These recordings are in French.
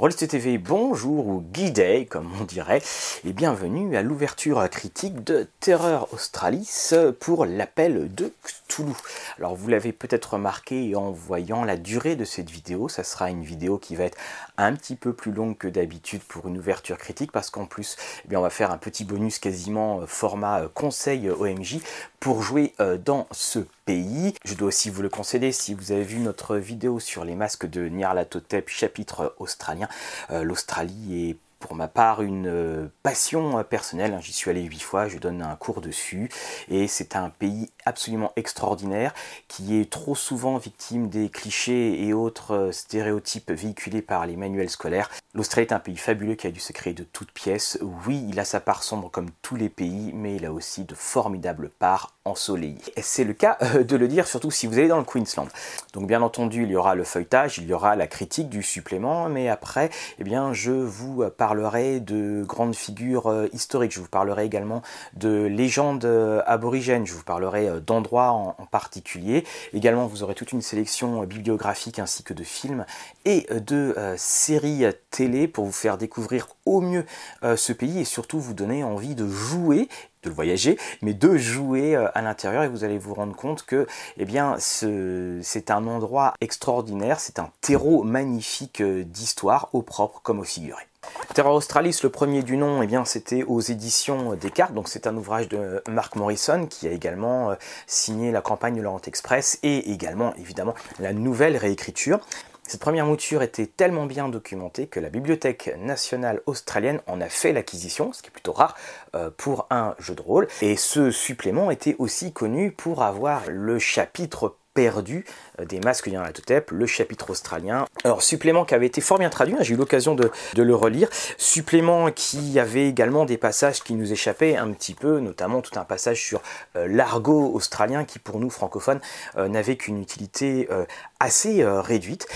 Rollist TV, bonjour ou Day comme on dirait, et bienvenue à l'ouverture critique de Terreur Australis pour l'appel de Cthulhu. Alors vous l'avez peut-être remarqué en voyant la durée de cette vidéo, ça sera une vidéo qui va être un petit peu plus longue que d'habitude pour une ouverture critique parce qu'en plus eh bien, on va faire un petit bonus quasiment euh, format euh, conseil OMJ pour jouer euh, dans ce pays. Je dois aussi vous le concéder si vous avez vu notre vidéo sur les masques de Nyarlathotep chapitre australien. L'Australie est pour ma part une euh, passion euh, personnelle. J'y suis allé huit fois, je donne un cours dessus et c'est un pays absolument extraordinaire qui est trop souvent victime des clichés et autres euh, stéréotypes véhiculés par les manuels scolaires. L'Australie est un pays fabuleux qui a dû se créer de toutes pièces. Oui, il a sa part sombre comme tous les pays, mais il a aussi de formidables parts ensoleillées. C'est le cas de le dire, surtout si vous allez dans le Queensland. Donc bien entendu, il y aura le feuilletage, il y aura la critique du supplément, mais après, eh bien, je vous parle parlerai de grandes figures euh, historiques, je vous parlerai également de légendes euh, aborigènes, je vous parlerai euh, d'endroits en, particulier. Également, vous aurez toute une sélection bibliographique ainsi que de films et de séries télé pour vous faire découvrir au mieux ce pays et surtout vous donner envie de jouer de le voyager, mais de jouer à l'intérieur et vous allez vous rendre compte que eh bien, c'est un endroit extraordinaire, c'est un terreau magnifique d'histoire au propre comme au figuré. Terror Australis, le premier du nom, eh bien, c'était aux éditions Descartes, donc c'est un ouvrage de Mark Morrison qui a également euh, signé la campagne de l'Orient Express et également, évidemment, la nouvelle réécriture. Cette première mouture était tellement bien documentée que la Bibliothèque nationale australienne en a fait l'acquisition, ce qui est plutôt rare euh, pour un jeu de rôle. Et ce supplément était aussi connu pour avoir le chapitre perdu euh, des masques Nyarlathotep, le chapitre australien. Alors, supplément qui avait été fort bien traduit, hein, j'ai eu l'occasion de, le relire. Supplément qui avait également des passages qui nous échappaient un petit peu, notamment tout un passage sur euh, l'argot australien qui, pour nous francophones, euh, n'avait qu'une utilité assez réduite.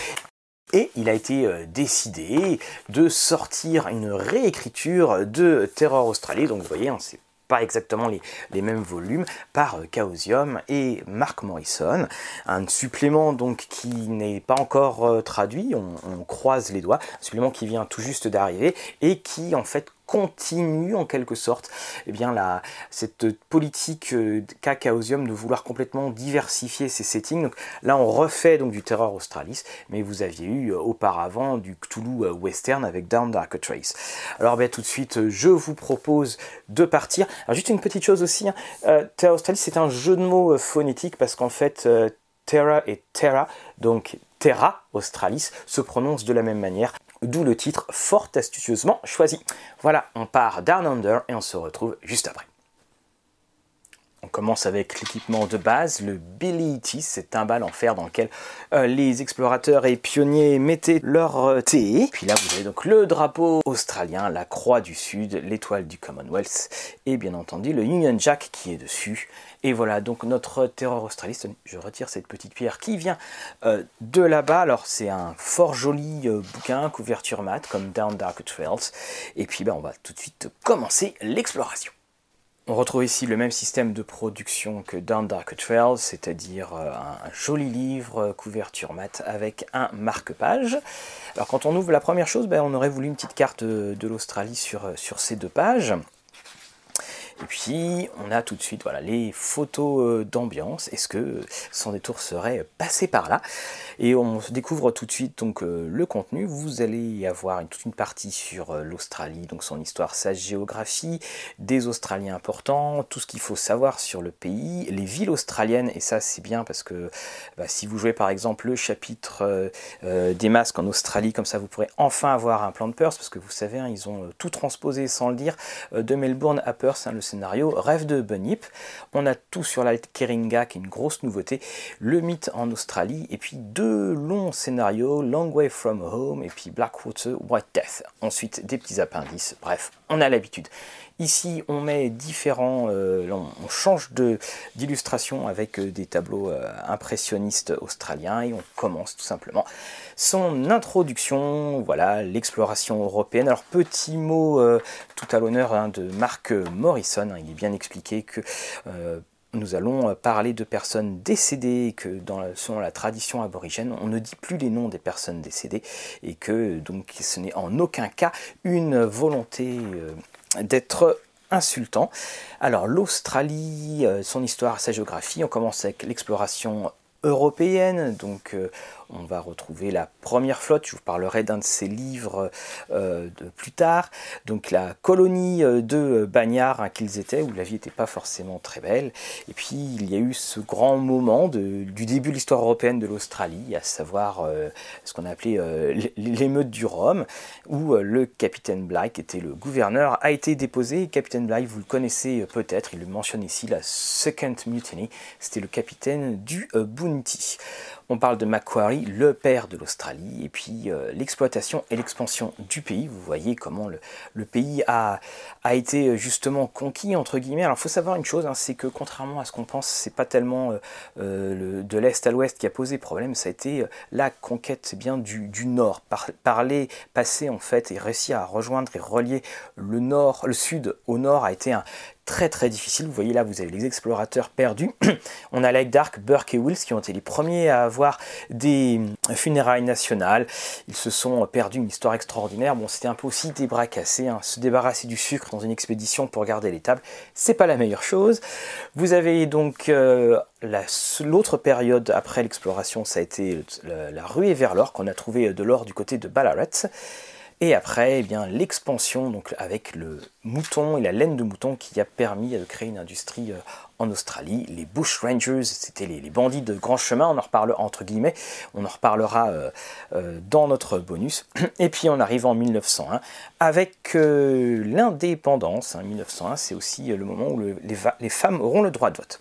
Et il a été décidé de sortir une réécriture de Terror Australie. Donc vous voyez, hein, c'est pas exactement les, mêmes volumes, par euh, Chaosium et Mark Morrison. Un supplément donc qui n'est pas encore euh, traduit, on, on, croise les doigts, un supplément qui vient tout juste d'arriver et qui en fait continue en quelque sorte eh bien, cette politique euh, qu'a de vouloir complètement diversifier ses settings. Donc, là, on refait donc du Terror Australis, mais vous aviez eu euh, auparavant du Cthulhu euh, Western avec Down Dark Trace. Alors, bien, tout de suite, je vous propose de partir. Juste une petite chose aussi, hein. Terror Australis, c'est un jeu de mots phonétique parce qu'en fait, Terra et Terra, donc Terra Australis, se prononcent de la même manière d'où le titre fort astucieusement choisi. Voilà, on part Down Under et on se retrouve juste après. On commence avec l'équipement de base, le Billy T, c'est un bal en fer dans lequel euh, les explorateurs et pionniers mettaient leur euh, thé. Puis là, vous avez donc le drapeau australien, la croix du Sud, l'étoile du Commonwealth et bien entendu le Union Jack qui est dessus. Et voilà donc notre terror australiste. Je retire cette petite pierre qui vient euh, de là-bas. Alors c'est un fort joli bouquin, couverture mat comme Down Dark Trails. Et puis ben, on va tout de suite commencer l'exploration. On retrouve ici le même système de production que Down Dark Trails, c'est-à-dire euh, un joli livre, euh, couverture mat avec un marque-page. Alors quand on ouvre la première chose, ben, on aurait voulu une petite carte de, l'Australie sur, euh, sur ces deux pages. Et puis, on a tout de suite voilà, les photos euh, d'ambiance. Est-ce que son détour serait passé par là? Et on découvre tout de suite donc, euh, le contenu. Vous allez avoir toute une partie sur euh, l'Australie, donc son histoire, sa géographie, des Australiens importants, tout ce qu'il faut savoir sur le pays, les villes australiennes. Et ça, c'est bien parce que bah, si vous jouez par exemple le chapitre des masques en Australie, comme ça, vous pourrez enfin avoir un plan de Perth, parce que vous savez, hein, ils ont tout transposé sans le dire de Melbourne à Perth. Hein, scénario Rêve de Bunyip. On a tout sur la Keringa qui est une grosse nouveauté, le mythe en Australie, et puis deux longs scénarios, Long Way From Home et puis Blackwater White Death. Ensuite des petits appendices, bref, on a l'habitude. Ici, on met différents, euh, on change d'illustration avec euh, des tableaux euh, impressionnistes australiens et on commence tout simplement son introduction, voilà, l'exploration européenne. Alors, petit mot tout à l'honneur hein, de Marc Morrison, hein, il est bien expliqué que nous allons parler de personnes décédées, que dans, selon la tradition aborigène, on ne dit plus les noms des personnes décédées, et que donc ce n'est en aucun cas une volonté d'être insultant. Alors l'Australie, son histoire, sa géographie, on commence avec l'exploration européenne, donc on va retrouver la première flotte, je vous parlerai d'un de ses livres euh, plus tard, donc la colonie euh, de bagnards hein, qu'ils étaient, où la vie n'était pas forcément très belle. Et puis il y a eu ce grand moment du début de l'histoire européenne de l'Australie, à savoir euh, ce qu'on a appelé l'émeute du Rhum, où le capitaine Bligh, qui était le gouverneur, a été déposé. Capitaine Bligh, vous le connaissez peut-être, il le mentionne ici, la Second Mutiny, c'était le capitaine du Bounty. On parle de Macquarie, le père de l'Australie, et puis euh, l'exploitation et l'expansion du pays. Vous voyez comment le, pays a, a, été euh, justement conquis, entre guillemets. Alors il faut savoir une chose, hein, c'est que contrairement à ce qu'on pense, c'est pas tellement euh, de l'Est à l'Ouest qui a posé problème, ça a été la conquête bien du, Nord. Par, parler, passer en fait, et réussir à rejoindre et relier le Nord, le Sud au Nord a été un, très très difficile. Vous voyez là, vous avez les explorateurs perdus. On a Lake Dark, Burke et Wills qui ont été les premiers à avoir des funérailles nationales. Ils se sont perdus, une histoire extraordinaire. Bon, c'était un peu aussi des bras cassés, hein. se débarrasser du sucre dans une expédition pour garder les tables, c'est pas la meilleure chose. Vous avez donc euh, l'autre période après l'exploration, ça a été la, la ruée vers l'or, qu'on a trouvé de l'or du côté de Ballarat. Et après, eh bien, l'expansion avec le mouton et la laine de mouton qui a permis de créer une industrie euh, en Australie. Les Bush Rangers, c'était les, bandits de grand chemin, on en reparle entre guillemets, on en reparlera euh, euh, dans notre bonus. Et puis on arrive en 1901 avec l'indépendance. 1901, hein. c'est aussi le moment où les femmes auront le droit de vote.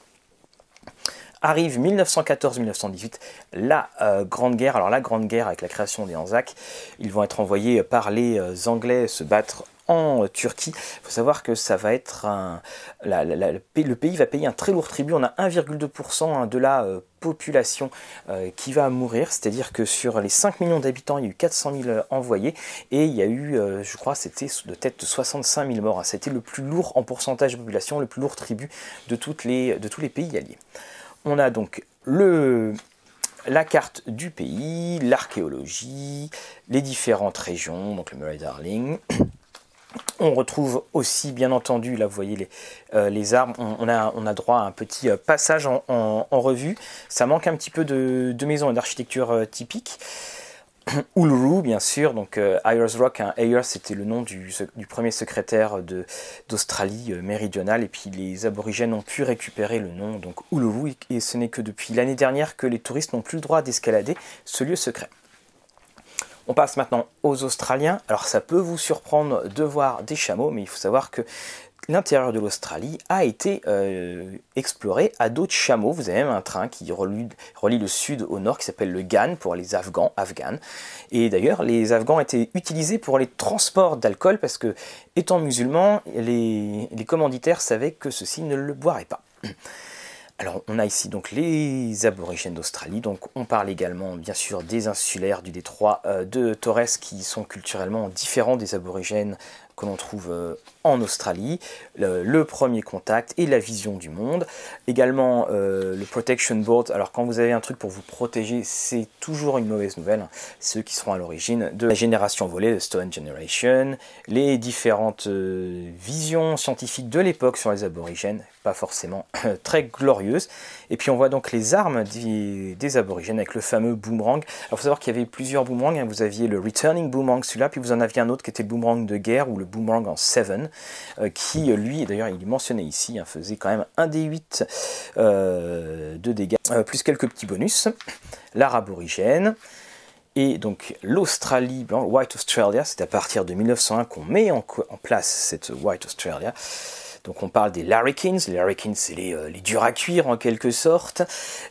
Arrive 1914-1918, la euh, Grande Guerre. Alors la Grande Guerre avec la création des Anzacs, ils vont être envoyés par les euh, Anglais se battre en Turquie. Il faut savoir que ça va être le pays va payer un très lourd tribut. On a 1,2% hein, de la euh, population qui va mourir, c'est-à-dire que sur les 5 millions d'habitants, il y a eu 400 000 envoyés et il y a eu, je crois, c'était de tête de 65 000 morts. C'était le plus lourd en pourcentage de population, le plus lourd tribut de tous les pays alliés. On a donc le, la carte du pays, l'archéologie, les différentes régions, donc le Murray Darling. On retrouve aussi, bien entendu, là vous voyez les, euh, arbres, on, a, on, a, droit à un petit euh, passage en, revue. Ça manque un petit peu de, de maisons et d'architecture euh, typique. Uluru, bien sûr, donc euh, Ayers Rock, hein, Ayers c'était le nom du, premier secrétaire d'Australie euh, méridionale, et puis les aborigènes ont pu récupérer le nom, donc Uluru, et ce n'est que depuis l'année dernière que les touristes n'ont plus le droit d'escalader ce lieu secret. On passe maintenant aux Australiens. Alors ça peut vous surprendre de voir des chameaux, mais il faut savoir que l'intérieur de l'Australie a été euh, exploré à d'autres chameaux. Vous avez même un train qui relie, le sud au nord qui s'appelle le GAN pour les Afghans. Afghans. Et d'ailleurs, les Afghans étaient utilisés pour les transports d'alcool parce que, étant musulmans, les, les commanditaires savaient que ceux-ci ne le boiraient pas. Alors on a ici donc les aborigènes d'Australie, donc on parle également bien sûr des insulaires du détroit euh, de Torres qui sont culturellement différents des aborigènes que l'on trouve euh, en Australie, le, premier contact et la vision du monde. Également euh, le Protection Board, alors quand vous avez un truc pour vous protéger, c'est toujours une mauvaise nouvelle, hein. ceux qui seront à l'origine de la génération volée, de Stone Generation, les différentes euh, visions scientifiques de l'époque sur les aborigènes, pas forcément très glorieuses. Et puis on voit donc les armes des, aborigènes avec le fameux boomerang. Alors il faut savoir qu'il y avait plusieurs boomerangs, hein. vous aviez le Returning Boomerang, celui-là, puis vous en aviez un autre qui était le boomerang de guerre ou le boomerang en 7, euh, qui lui, d'ailleurs il est mentionné ici, hein, faisait quand même un des 8 euh, de dégâts, euh, plus quelques petits bonus. L'art aborigène. Et donc l'Australie, White Australia, c'est à partir de 1901 qu'on met en place cette White Australia. Donc on parle des larrikins, les larrikins c'est les, euh, les, durs à cuire en quelque sorte,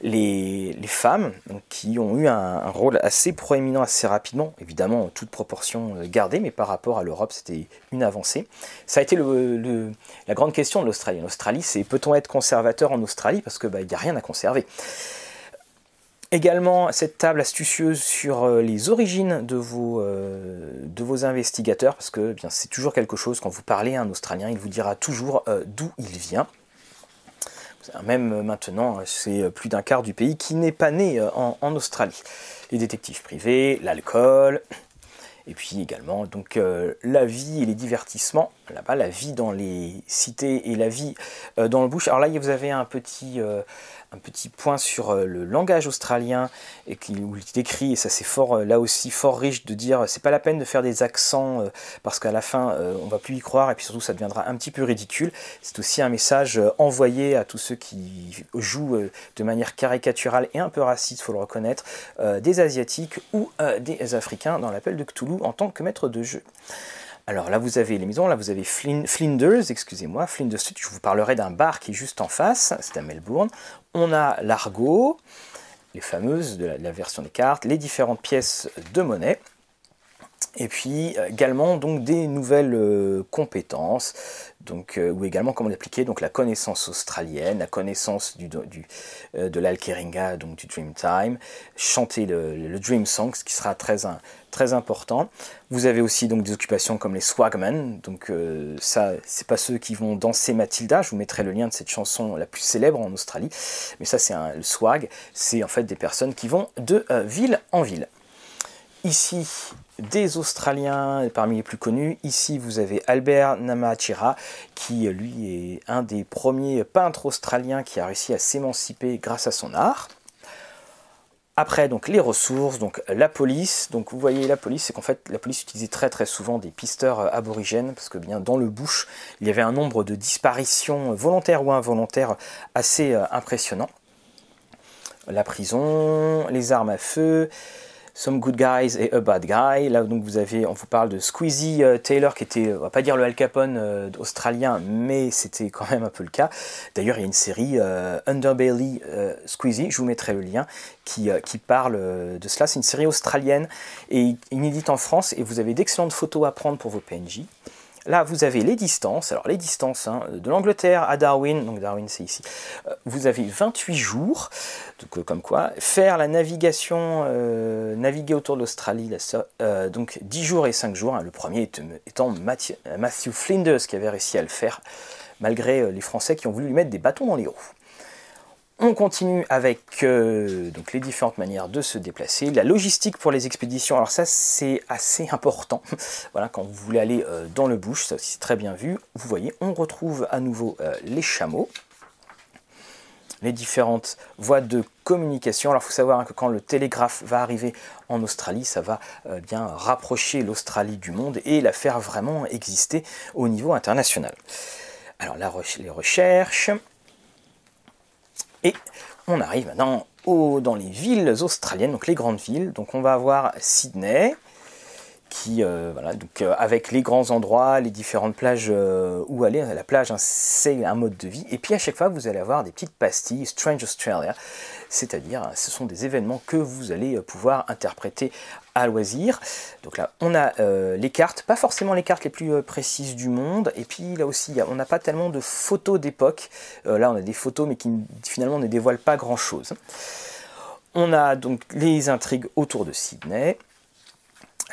les, femmes qui ont eu un, rôle assez proéminent assez rapidement, évidemment toute proportion euh, gardée, mais par rapport à l'Europe c'était une avancée. Ça a été la grande question de l'Australie. En Australie c'est peut-on être conservateur en Australie? Parce qu'il bah, n'y a rien à conserver. Également, cette table astucieuse sur euh, les origines de vos, euh, de vos investigateurs, parce que eh c'est toujours quelque chose, quand vous parlez à un Australien, il vous dira toujours euh, d'où il vient. Même maintenant, c'est plus d'un quart du pays qui n'est pas né en Australie. Les détectives privés, l'alcool, et puis également donc la vie et les divertissements là-bas, la vie dans les cités et la vie dans le bush. Alors là, vous avez un petit, un petit point sur euh, le langage australien et qui, où il décrit, et ça c'est fort là aussi fort riche de dire c'est pas la peine de faire des accents parce qu'à la fin on va plus y croire et puis surtout ça deviendra un petit peu ridicule. C'est aussi un message envoyé à tous ceux qui jouent de manière caricaturale et un peu raciste, faut le reconnaître, des asiatiques ou des africains dans l'appel de Cthulhu en tant que maître de jeu. Alors là, vous avez les maisons, là, vous avez Flinders, excusez-moi, Flinders Street, je vous parlerai d'un bar qui est juste en face, c'est à Melbourne. On a l'Argot, les fameuses de la, version des cartes, les différentes pièces de monnaie. Et puis également donc des nouvelles euh, compétences, donc, euh, ou également comment l'appliquer, donc la connaissance australienne, la connaissance du, euh, de l'Alkeringa, donc du Dreamtime, chanter le, Dream Song, ce qui sera très, très important. Vous avez aussi donc des occupations comme les swagmen, donc euh, ça, c'est pas ceux qui vont danser Matilda, je vous mettrai le lien de cette chanson la plus célèbre en Australie, mais ça c'est le swag, c'est en fait des personnes qui vont de ville en ville. Ici, des Australiens parmi les plus connus. Ici, vous avez Albert Namachira, qui lui est un des premiers peintres australiens qui a réussi à s'émanciper grâce à son art. Après, donc les ressources, donc la police. Donc vous voyez la police, c'est qu'en fait la police utilisait très très souvent des pisteurs euh, aborigènes parce que bien dans le bush, il y avait un nombre de disparitions volontaires ou involontaires assez euh, impressionnant. La prison, les armes à feu, Some Good Guys et A Bad Guy. Là, donc, vous avez, on vous parle de Squeezie euh, Taylor, qui était, on va pas dire le Al Capone euh, australien, mais c'était quand même un peu le cas. D'ailleurs, il y a une série euh, Underbelly Squeezie, je vous mettrai le lien, qui, qui parle de cela. C'est une série australienne et inédite en France, et vous avez d'excellentes photos à prendre pour vos PNJ. Là, vous avez les distances. Alors, les distances hein, de l'Angleterre à Darwin, donc Darwin c'est ici, euh, vous avez 28 jours. Donc, euh, comme quoi, faire la navigation, euh, naviguer autour de l'Australie, donc 10 jours et 5 jours. Hein. le premier étant Matthew, Matthew Flinders qui avait réussi à le faire, malgré les Français qui ont voulu lui mettre des bâtons dans les roues. On continue avec euh, donc les différentes manières de se déplacer, la logistique pour les expéditions. Alors ça c'est assez important. voilà quand vous voulez aller euh, dans le bush, ça aussi c'est très bien vu. Vous voyez, on retrouve à nouveau euh, les chameaux, les différentes voies de communication. Alors il faut savoir que quand le télégraphe va arriver en Australie, ça va bien rapprocher l'Australie du monde et la faire vraiment exister au niveau international. Alors les recherches, et on arrive maintenant dans les villes australiennes, donc les grandes villes. Donc on va avoir Sydney, qui, euh, voilà, donc euh, avec les grands endroits, les différentes plages euh, où aller. La plage, hein, c'est un mode de vie. Et puis à chaque fois, vous allez avoir des petites pastilles Strange Australia, c'est-à-dire ce sont des événements que vous allez pouvoir interpréter loisir. Donc là, on a les cartes, pas forcément les cartes les plus précises du monde. Et puis là aussi, on n'a pas tellement de photos d'époque. là, on a des photos, mais qui finalement ne dévoilent pas grand-chose. On a donc les intrigues autour de Sydney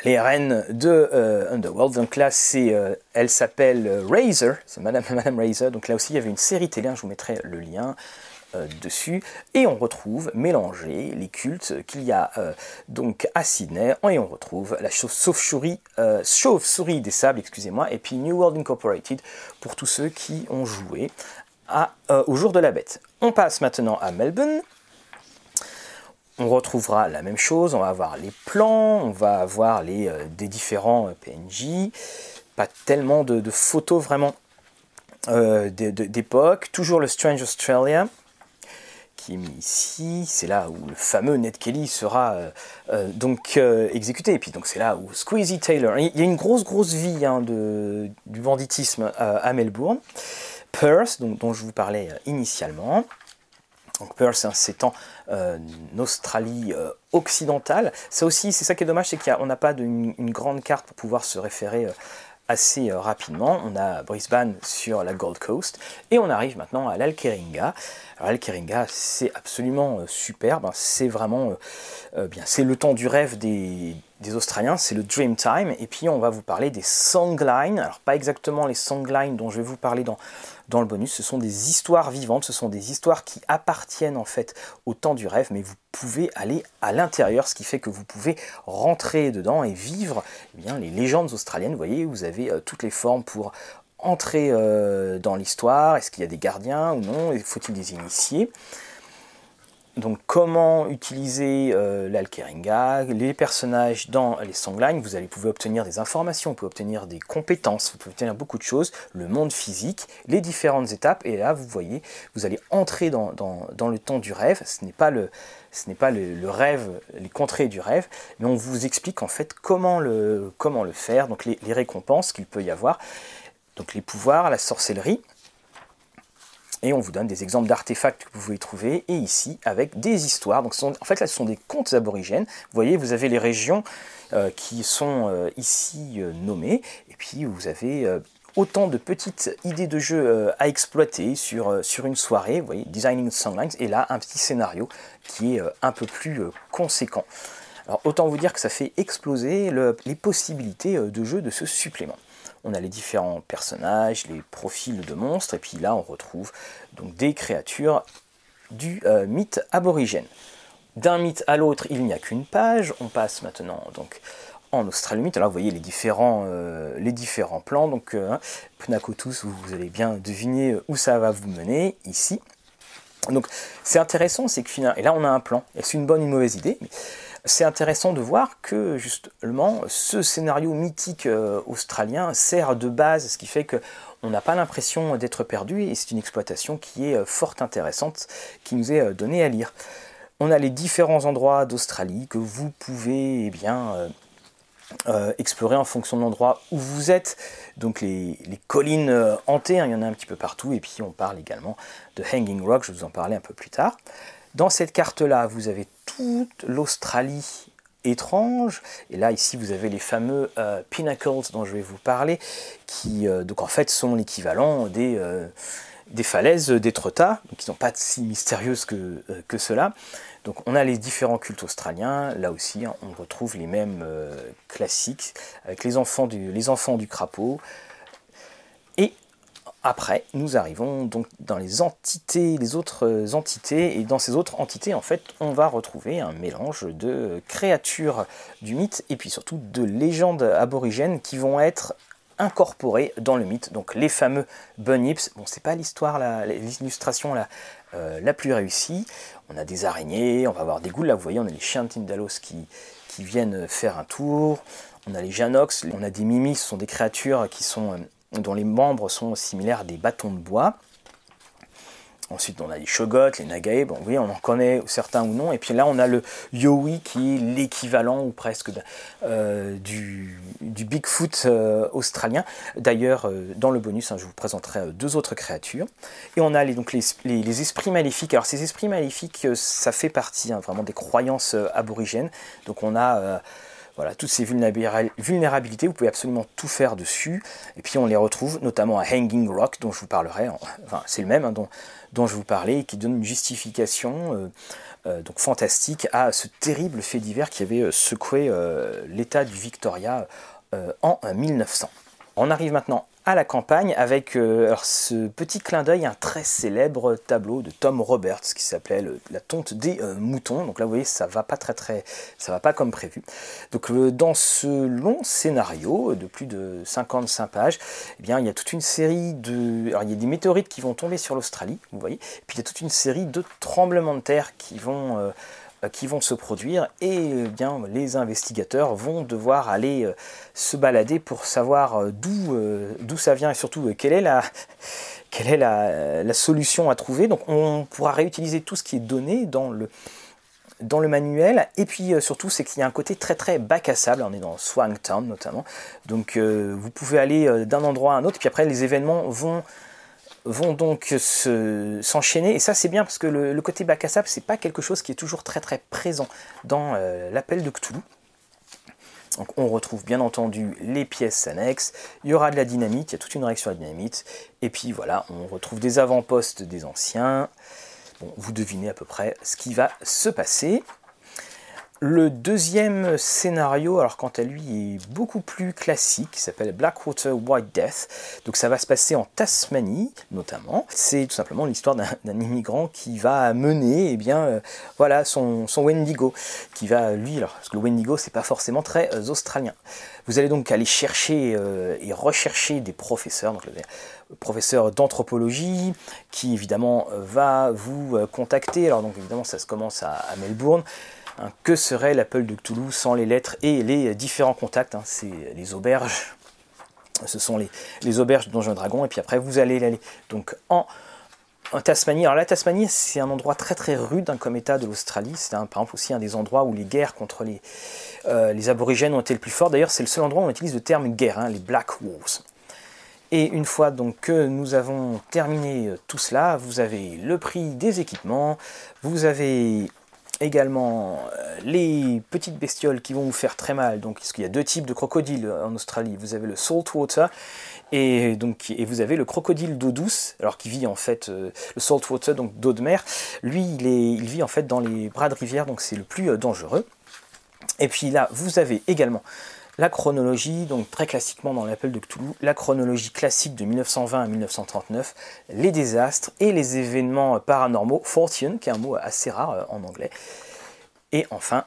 les reines de euh, Underworld. Donc là, c'est, euh, elle s'appelle euh, Razor, c'est Madame, Madame Razor. Donc là aussi, il y avait une série télé, hein, je vous mettrai le lien dessus. Et on retrouve mélangés les cultes qu'il y a donc à Sydney. Et on retrouve la chauve-souris, chauve-souris des sables, excusez-moi, et puis New World Incorporated pour tous ceux qui ont joué au jour de la bête. On passe maintenant à Melbourne on retrouvera la même chose, on va avoir les plans, on va avoir les, euh, des différents euh, PNJ, pas tellement de, photos vraiment euh, d'époque, toujours le Strange Australia qui est mis ici, c'est là où le fameux Ned Kelly sera donc exécuté, et puis donc c'est là où Squeezie Taylor, il y a une grosse grosse vie hein, de, du banditisme à Melbourne, Perth, dont je vous parlais initialement, donc Perth, hein, c'est en euh, Australie euh, occidentale. Ça aussi, c'est ça qui est dommage, c'est qu'on n'a pas une, grande carte pour pouvoir se référer euh, assez rapidement. On a Brisbane sur la Gold Coast et on arrive maintenant à l'Alkeringa. L'Alkeringa, c'est absolument superbe. Hein. C'est vraiment bien. C'est le temps du rêve des, Australiens, c'est le Dreamtime. Et puis on va vous parler des songlines. Alors pas exactement les songlines dont je vais vous parler dans, dans le bonus. Ce sont des histoires vivantes, ce sont des histoires qui appartiennent en fait au temps du rêve, mais vous pouvez aller à l'intérieur, ce qui fait que vous pouvez rentrer dedans et vivre eh bien, les légendes australiennes. Vous voyez, vous avez euh, toutes les formes pour entrer euh, dans l'histoire. Est-ce qu'il y a des gardiens ou non? Faut-il des initiés? Donc comment utiliser euh, l'Alkeringa, les personnages dans les songlines, vous allez pouvoir obtenir des informations, vous pouvez obtenir des compétences, vous pouvez obtenir beaucoup de choses, le monde physique, les différentes étapes, et là vous voyez, vous allez entrer dans, le temps du rêve, ce n'est pas le, rêve, les contrées du rêve, mais on vous explique en fait comment le faire, donc les récompenses qu'il peut y avoir, donc les pouvoirs, la sorcellerie, et on vous donne des exemples d'artefacts que vous pouvez trouver, et ici avec des histoires. Donc en fait là ce sont des contes aborigènes. Vous voyez, vous avez les régions euh, qui sont euh, ici euh, nommées, et puis vous avez autant de petites idées de jeu à exploiter sur, sur une soirée. Vous voyez, Designing Songlines, et là un petit scénario qui est un peu plus conséquent. Alors autant vous dire que ça fait exploser les possibilités de jeu de ce supplément on a les différents personnages, les profils de monstres, et puis là on retrouve donc des créatures du euh, mythe aborigène. D'un mythe à l'autre, il n'y a qu'une page. On passe maintenant donc en Australie. Alors vous voyez les différents, euh, plans. Donc euh, Pnakotus, vous, allez bien deviner où ça va vous mener ici. Donc c'est intéressant, c'est que finalement, et là on a un plan. Est-ce une bonne ou une mauvaise idée c'est intéressant de voir que justement ce scénario mythique euh, australien sert de base, ce qui fait que on n'a pas l'impression d'être perdu et c'est une exploitation qui est euh, fort intéressante, qui nous est euh, donnée à lire. On a les différents endroits d'Australie que vous pouvez eh bien, explorer en fonction de l'endroit où vous êtes. Donc les, collines hantées, hein, il y en a un petit peu partout. Et puis on parle également de Hanging Rock, je vous en parlais un peu plus tard. Dans cette carte-là, vous avez toute l'Australie étrange. Et là, ici, vous avez les fameux euh, pinnacles dont je vais vous parler, qui, euh, donc en fait, sont l'équivalent des, euh, des falaises qui ne sont pas si mystérieuses que, que cela. Donc on a les différents cultes australiens, là aussi hein, on retrouve les mêmes classiques, avec les enfants du, les enfants du crapaud, et après, nous arrivons donc dans les entités, les autres entités, et dans ces autres entités, en fait, on va retrouver un mélange de créatures du mythe et puis surtout de légendes aborigènes qui vont être incorporées dans le mythe. Donc les fameux bunyips, bon, c'est pas l'histoire, l'illustration la, euh, la plus réussie. On a des araignées, on va avoir des goules, là vous voyez, on a les chiens de Tindalos qui, qui viennent faire un tour. On a les Janox, on a des Mimis, ce sont des créatures qui sont euh, dont les membres sont similaires à des bâtons de bois. Ensuite, on a les Shogot, les Nagae, bon oui, on en connaît certains ou non. Et puis là, on a le Yowie qui est l'équivalent ou presque euh, du, Bigfoot euh, australien. D'ailleurs, euh, dans le bonus, hein, je vous présenterai deux autres créatures. Et on a les, donc les, esprits maléfiques. Alors, ces esprits maléfiques, ça fait partie hein, vraiment des croyances aborigènes. Donc, on a voilà, toutes ces vulnérabilités, vous pouvez absolument tout faire dessus. Et puis on les retrouve notamment à Hanging Rock, dont je vous parlerai, enfin c'est le même hein, dont, je vous parlais, et qui donne une justification euh, euh, donc fantastique à ce terrible fait divers qui avait euh, secoué l'état du Victoria en 1900. On arrive maintenant à la campagne avec euh, ce petit clin d'œil, un très célèbre tableau de Tom Roberts qui s'appelait La tonte des euh, moutons. Donc là, vous voyez, ça va pas très très, ça va pas comme prévu. Donc euh, dans ce long scénario de plus de 55 pages, eh bien, il y a toute une série de, alors il y a des météorites qui vont tomber sur l'Australie, vous voyez, puis il y a toute une série de tremblements de terre qui vont qui vont se produire et eh bien les investigateurs vont devoir aller euh, se balader pour savoir euh, d'où d'où ça vient et surtout quelle est la quelle est la, solution à trouver. Donc on pourra réutiliser tout ce qui est donné dans le dans le manuel. Et puis surtout c'est qu'il y a un côté très très bac à sable. On est dans Swangtown notamment. Donc vous pouvez aller d'un endroit à un autre. Puis après les événements vont vont donc s'enchaîner. et ça, c'est bien parce que le, côté bac à sable, c'est pas quelque chose qui est toujours très très présent dans euh, l'appel de Cthulhu. Donc on retrouve bien entendu les pièces annexes, il y aura de la dynamite, il y a toute une réaction à la dynamite, et puis voilà, on retrouve des avant-postes des anciens. Bon, vous devinez à peu près ce qui va se passer. Le deuxième scénario, alors quant à lui, est beaucoup plus classique, qui s'appelle Blackwater White Death. Donc ça va se passer en Tasmanie, notamment. C'est tout simplement l'histoire d'un immigrant qui va mener, eh bien, euh, voilà, son, Wendigo, qui va, lui, alors, parce que le Wendigo, c'est pas forcément très euh, australien. Vous allez donc aller chercher euh, et rechercher des professeurs, donc le, professeur d'anthropologie, qui évidemment va vous contacter. Alors donc évidemment, ça se commence à Melbourne. Hein, que serait l'Apple de Cthulhu sans les lettres et les différents contacts hein, C'est les auberges. Ce sont les, auberges de Donjons Dragon. Et puis après, vous allez aller donc en, Tasmanie. Alors la Tasmanie, c'est un endroit très très rude hein, comme état de l'Australie. C'est par exemple aussi un des endroits où les guerres contre les, euh, les aborigènes ont été le plus fort. D'ailleurs, c'est le seul endroit où on utilise le terme guerre, les Black Wars. Et une fois donc que nous avons terminé euh, tout cela, vous avez le prix des équipements, vous avez également euh, les petites bestioles qui vont vous faire très mal. Donc, parce y a deux types de crocodiles en Australie. Vous avez le saltwater et donc et vous avez le crocodile d'eau douce, alors qui vit en fait euh, le saltwater, donc d'eau de mer. Lui, il, est, il vit en fait dans les bras de rivière, donc c'est le plus euh, dangereux. Et puis là, vous avez également la chronologie, donc très classiquement dans l'appel de Cthulhu, la chronologie classique de 1920 à 1939, les désastres et les événements paranormaux, fortune, qui est un mot assez rare euh, en anglais. Et enfin,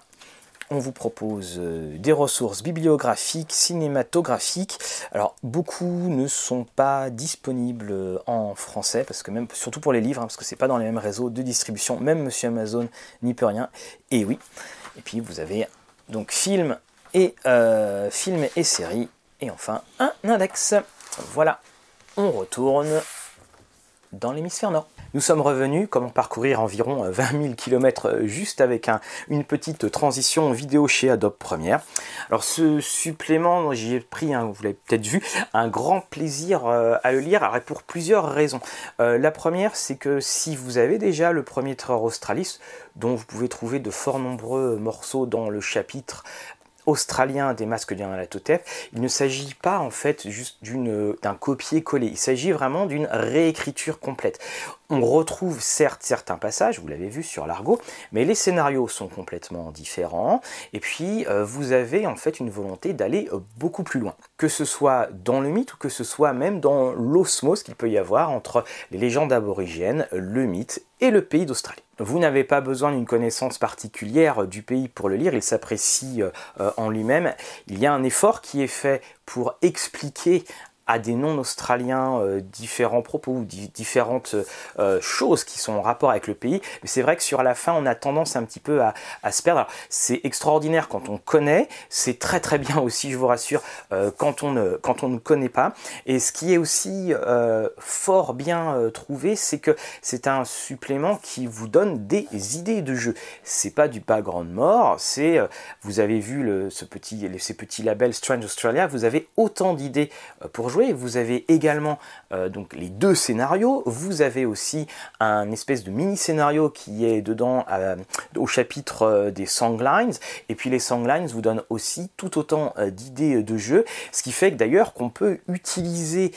on vous propose euh, des ressources bibliographiques, cinématographiques. Alors beaucoup ne sont pas disponibles euh, en français parce que même surtout pour les livres hein, parce que c'est pas dans les mêmes réseaux de distribution, même Monsieur Amazon n'y peut rien. Et oui. Et puis vous avez donc film et euh, films et séries. Et enfin, un index. Voilà, on retourne dans l'hémisphère nord. Nous sommes revenus, comment parcourir environ 20 000 km juste avec un, une petite transition vidéo chez Adobe Premiere. Alors ce supplément, j'y ai pris, vous l'avez peut-être vu, un grand plaisir euh, à le lire alors, pour plusieurs raisons. Euh, la première, c'est que si vous avez déjà le premier Terror Australis, dont vous pouvez trouver de fort nombreux morceaux dans le chapitre australien des masques du Totep, il ne s'agit pas en fait juste d'un copier-coller, il s'agit vraiment d'une réécriture complète. On retrouve certes certains passages, vous l'avez vu sur l'argot, mais les scénarios sont complètement différents. Et puis euh, vous avez en fait une volonté d'aller euh, beaucoup plus loin, que ce soit dans le mythe ou que ce soit même dans l'osmose qu'il peut y avoir entre les légendes aborigènes, le mythe et le pays d'Australie. Vous n'avez pas besoin d'une connaissance particulière du pays pour le lire, il s'apprécie euh, en lui-même. Il y a un effort qui est fait pour expliquer à des non-australiens euh, différents propos ou différentes euh, choses qui sont en rapport avec le pays. Mais c'est vrai que sur la fin, on a tendance un petit peu à, se perdre. C'est extraordinaire quand on connaît, c'est très très bien aussi, je vous rassure, euh, quand, on ne, quand on ne connaît pas. Et ce qui est aussi fort bien trouvé, c'est que c'est un supplément qui vous donne des idées de jeu. C'est pas du background mort, c'est, vous avez vu le, ce petit, ces petits labels Strange Australia, vous avez autant d'idées pour vous avez également euh, donc les deux scénarios. Vous avez aussi un espèce de mini scénario qui est dedans euh, au chapitre euh, des songlines. Et puis les songlines vous donnent aussi tout autant d'idées de jeu, ce qui fait d'ailleurs qu'on peut utiliser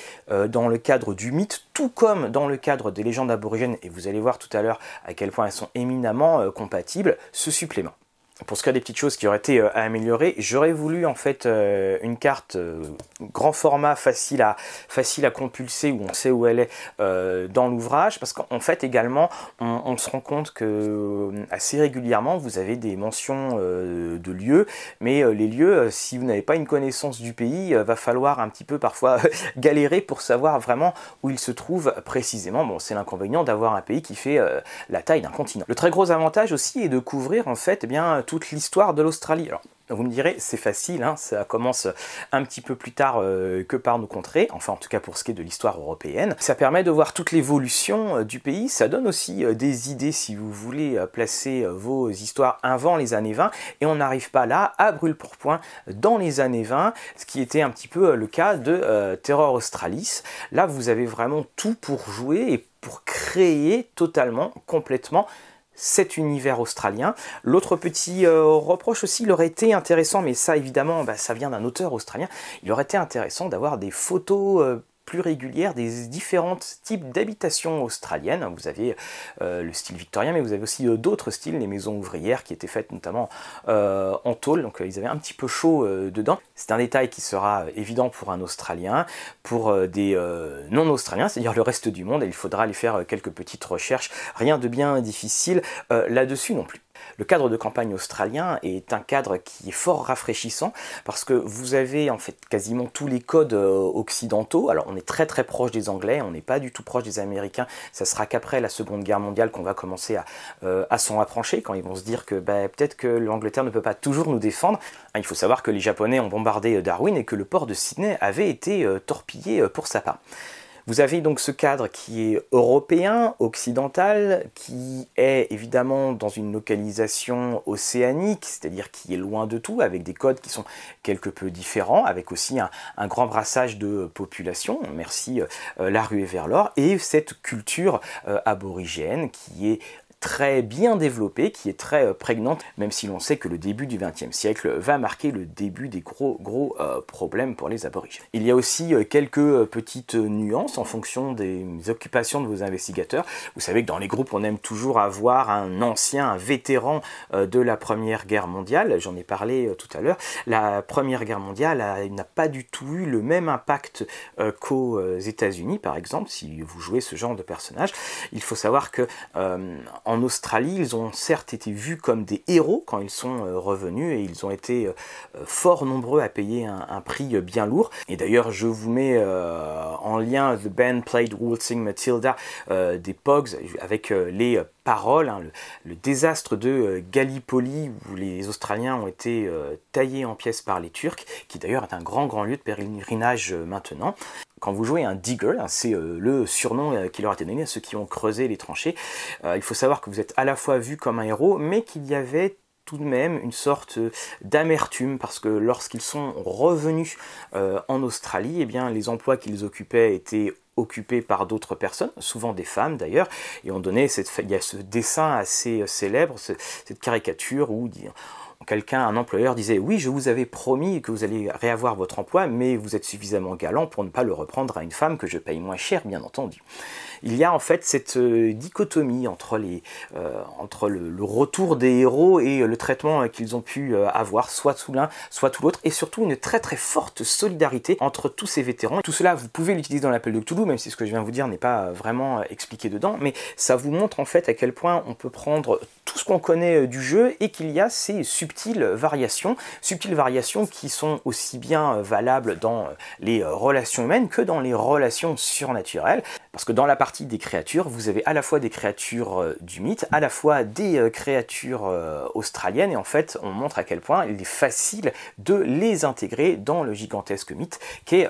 dans le cadre du mythe, tout comme dans le cadre des légendes aborigènes. Et vous allez voir tout à l'heure à quel point elles sont éminemment compatibles. Ce supplément pour ce cas des petites choses qui auraient été euh, à améliorer, j'aurais voulu en fait euh, une carte euh, grand format facile à, facile à compulser où on sait où elle est dans l'ouvrage parce qu'en fait également on, se rend compte que assez régulièrement vous avez des mentions de lieux mais les lieux si vous n'avez pas une connaissance du pays va falloir un petit peu parfois galérer pour savoir vraiment où il se trouve précisément. Bon c'est l'inconvénient d'avoir un pays qui fait la taille d'un continent. Le très gros avantage aussi est de couvrir en fait eh bien toute l'histoire de l'Australie. Alors, vous me direz, c'est facile, hein, ça commence un petit peu plus tard euh, que par nos contrées, enfin en tout cas pour ce qui est de l'histoire européenne. Ça permet de voir toute l'évolution euh, du pays, ça donne aussi euh, des idées si vous voulez placer vos histoires avant les années 20, et on n'arrive pas là à brûle pour point dans les années 20, ce qui était un petit peu le cas de Terror Australis. Là, vous avez vraiment tout pour jouer et pour créer totalement, complètement cet univers australien. L'autre petit euh, reproche aussi, il aurait été intéressant, mais ça évidemment, bah, ça vient d'un auteur australien, il aurait été intéressant d'avoir des photos euh, plus régulière des différents types d'habitations australiennes. Vous avez le style victorien, mais vous avez aussi d'autres styles, les maisons ouvrières qui étaient faites notamment en tôle, donc ils avaient un petit peu chaud dedans. C'est un détail qui sera évident pour un Australien, pour des non-Australiens, c'est-à-dire le reste du monde, il faudra aller faire quelques petites recherches. Rien de bien difficile là-dessus non plus. Le cadre de campagne australien est un cadre qui est fort rafraîchissant parce que vous avez en fait quasiment tous les codes euh, occidentaux. Alors on est très très proche des Anglais, on n'est pas du tout proche des Américains. Ça sera qu'après la Seconde Guerre mondiale qu'on va commencer à, euh, s'en rapprocher quand ils vont se dire que bah, peut-être que l'Angleterre ne peut pas toujours nous défendre. Hein, il faut savoir que les Japonais ont bombardé Darwin et que le port de Sydney avait été euh, torpillé pour sa part. Vous avez donc ce cadre qui est européen, occidental, qui est évidemment dans une localisation océanique, c'est-à-dire qui est loin de tout, avec des codes qui sont quelque peu différents, avec aussi un, grand brassage de population, merci euh, la ruée vers l'or, et cette culture euh, aborigène qui est très bien développée, qui est très euh, prégnante, même si l'on sait que le début du XXe siècle va marquer le début des gros gros euh, problèmes pour les aborigènes. Il y a aussi euh, quelques petites nuances en fonction des occupations de vos investigateurs. Vous savez que dans les groupes, on aime toujours avoir un ancien, un vétéran de la Première Guerre mondiale. J'en ai parlé tout à l'heure. La Première Guerre mondiale n'a pas du tout eu le même impact qu'aux États-Unis, par exemple, si vous jouez ce genre de personnage. Il faut savoir que en Australie, ils ont certes été vus comme des héros quand ils sont euh, revenus et ils ont été euh, fort nombreux à payer un, prix bien lourd. Et d'ailleurs, je vous mets euh, en lien The Band Played Waltzing Matilda des Pogs avec les paroles, hein, le, désastre de Gallipoli où les Australiens ont été taillés en pièces par les Turcs, qui d'ailleurs est un grand grand lieu de pèlerinage maintenant. Quand vous jouez un digger, hein, c'est euh, le surnom euh, qui leur a été donné à ceux qui ont creusé les tranchées, euh, il faut savoir que vous êtes à la fois vu comme un héros, mais qu'il y avait tout de même une sorte d'amertume parce que lorsqu'ils sont revenus en Australie, eh les emplois qu'ils occupaient étaient occupés par d'autres personnes, souvent des femmes d'ailleurs, et on donnait cette, il y a ce dessin assez célèbre, cette caricature où quelqu'un, un employeur disait oui, je vous avais promis que vous allez réavoir votre emploi, mais vous êtes suffisamment galant pour ne pas le reprendre à une femme que je paye moins cher, bien entendu il y a en fait cette euh, dichotomie entre, les, euh, entre le, retour des héros et le traitement euh, qu'ils ont pu avoir, soit tout l'un, soit tout l'autre, et surtout une très très forte solidarité entre tous ces vétérans. Tout cela, vous pouvez l'utiliser dans l'appel de Cthulhu, même si ce que je viens de vous dire n'est pas vraiment expliqué dedans, mais ça vous montre en fait à quel point on peut prendre tout ce qu'on connaît du jeu et qu'il y a ces subtiles variations, subtiles variations qui sont aussi bien valables dans les relations humaines que dans les relations surnaturelles, parce que dans la des créatures, vous avez à la fois des créatures euh, du mythe, à la fois des euh, créatures euh, australiennes, et en fait, on montre à quel point il est facile de les intégrer dans le gigantesque mythe qui est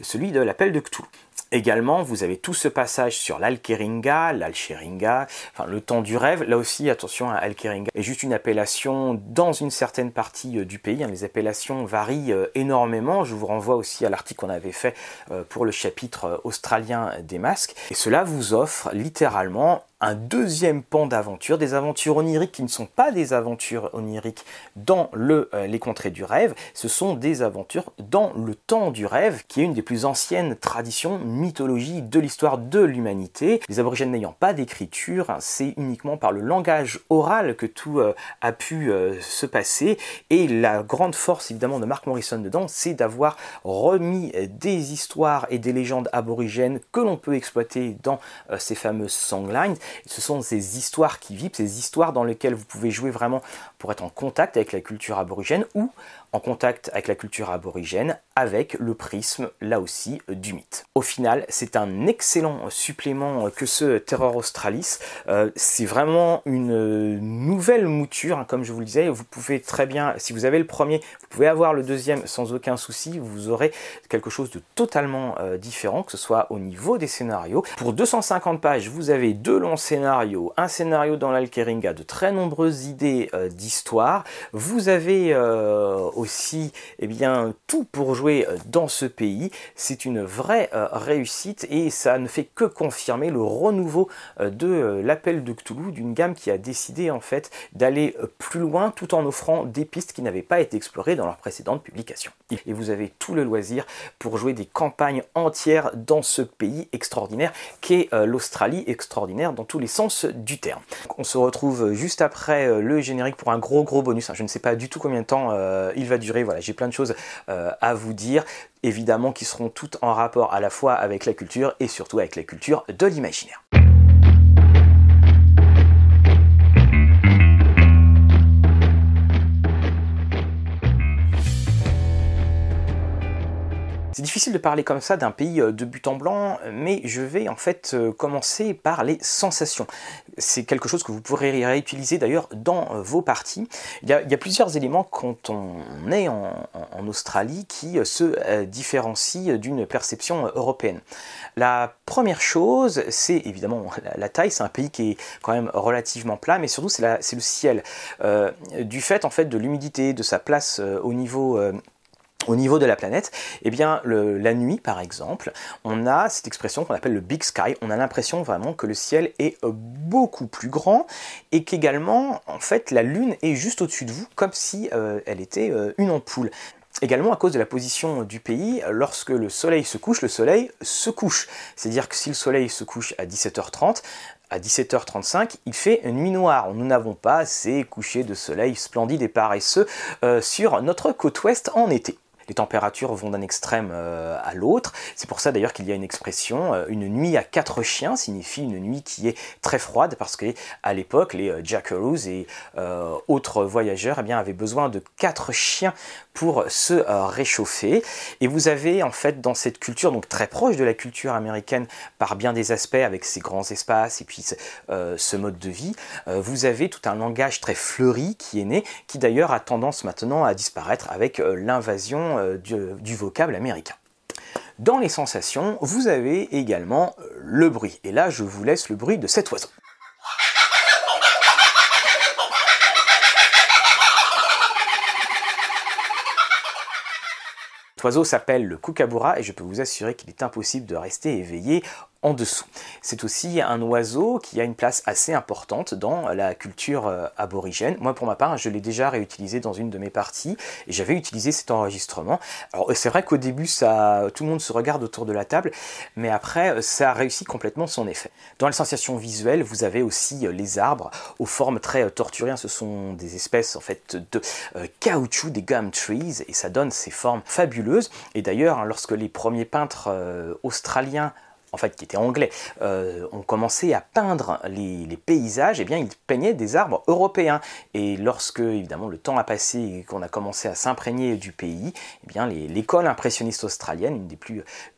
celui de l'appel de Cthulhu. Également, vous avez tout ce passage sur l'Alkeringa, l'Alcheringa, enfin le temps du rêve. Là aussi, attention, à Alkeringa est juste une appellation dans une certaine partie euh, du pays. Hein. Les appellations varient euh, énormément. Je vous renvoie aussi à l'article qu'on avait fait euh, pour le chapitre australien des masques. Et cela vous offre littéralement un deuxième pan d'aventure, des aventures oniriques qui ne sont pas des aventures oniriques dans euh, les contrées du rêve, ce sont des aventures dans le temps du rêve, qui est une des plus anciennes traditions, mythologie de l'histoire de l'humanité. Les aborigènes n'ayant pas d'écriture, c'est uniquement par le langage oral que tout euh, a pu euh, se passer, et la grande force évidemment de Mark Morrison dedans, c'est d'avoir remis des histoires et des légendes aborigènes que l'on peut exploiter dans ces fameuses songlines ce sont ces histoires qui vivent, ces histoires dans lesquelles vous pouvez jouer vraiment pour être en contact avec la culture aborigène ou en contact avec la culture aborigène avec le prisme, là aussi, du mythe. Au final, c'est un excellent supplément que ce Terror Australis. Euh, c'est vraiment une nouvelle mouture, hein, comme je vous le disais. Vous pouvez très bien, si vous avez le premier, vous pouvez avoir le deuxième sans aucun souci. Vous aurez quelque chose de totalement euh, différent, que ce soit au niveau des scénarios. Pour 250 pages, vous avez deux longs scénarios, un scénario dans l'Alkeringa, de très nombreuses idées euh, d'histoire. Vous avez aussi eh bien, tout pour jouer dans ce pays. C'est une vraie réussite et ça ne fait que confirmer le renouveau de l'appel de Cthulhu, d'une gamme qui a décidé en fait d'aller plus loin tout en offrant des pistes qui n'avaient pas été explorées dans leurs précédentes publications. Et vous avez tout le loisir pour jouer des campagnes entières dans ce pays extraordinaire qu'est euh, l'Australie, extraordinaire dans tous les sens du terme. On se retrouve juste après euh, le générique pour un gros gros bonus. Je ne sais pas du tout combien de temps euh, il va durer. Voilà, j'ai plein de choses à vous évidemment qui seront toutes en rapport à la fois avec la culture et surtout avec la culture de l'imaginaire. C'est difficile de parler comme ça d'un pays euh, de but en blanc, mais je vais en fait euh, commencer par les sensations. C'est quelque chose que vous pourrez réutiliser d'ailleurs dans euh, vos parties. Il y, a, plusieurs éléments quand on est en, Australie qui se différencient d'une perception européenne. La première chose, c'est évidemment la, taille. C'est un pays qui est quand même relativement plat, mais surtout c'est le ciel. du fait en fait de l'humidité, de sa place au niveau au niveau de la planète, eh bien, la nuit, par exemple, on a cette expression qu'on appelle le big sky. On a l'impression vraiment que le ciel est euh, beaucoup plus grand et qu'également, en fait, la Lune est juste au-dessus de vous, comme si euh, elle était euh, une ampoule. Également à cause de la position du pays, lorsque le soleil se couche, le soleil se couche. C'est-à-dire que si le soleil se couche à 17h30, à 17h35, il fait nuit noire. Nous n'avons pas ces couchers de soleil splendides et paresseux sur notre côte ouest en été les températures vont d'un extrême euh, à l'autre. C'est pour ça d'ailleurs qu'il y a une expression, euh, une nuit à quatre chiens signifie une nuit qui est très froide parce qu'à l'époque, les euh, jackaroos et autres voyageurs eh bien, avaient besoin de quatre chiens pour se réchauffer. Et vous avez en fait dans cette culture, donc très proche de la culture américaine par bien des aspects, avec ses grands espaces et puis ce mode de vie, vous avez tout un langage très fleuri qui est né, qui d'ailleurs a tendance maintenant à disparaître avec l'invasion euh, du, vocable américain. Dans les sensations, vous avez également euh, le bruit. Et là, je vous laisse le bruit de cet oiseau. Cet oiseau s'appelle le kookaburra et je peux vous assurer qu'il est impossible de rester éveillé en dessous. C'est aussi un oiseau qui a une place assez importante dans la culture euh, aborigène. Moi, pour ma part, je l'ai déjà réutilisé dans une de mes parties et j'avais utilisé cet enregistrement. Alors, c'est vrai qu'au début, ça, tout le monde se regarde autour de la table, mais après, ça a réussi complètement son effet. Dans les sensations visuelles, vous avez aussi euh, les arbres aux formes très euh, torturées. Ce sont des espèces en fait de caoutchouc, des gum trees, et ça donne ces formes fabuleuses. Et d'ailleurs, hein, lorsque les premiers peintres australiens en fait qui était anglais, euh, ont commencé à peindre les, paysages, eh bien ils peignaient des arbres européens. Et lorsque évidemment le temps a passé et qu'on a commencé à s'imprégner du pays, eh l'école impressionniste australienne,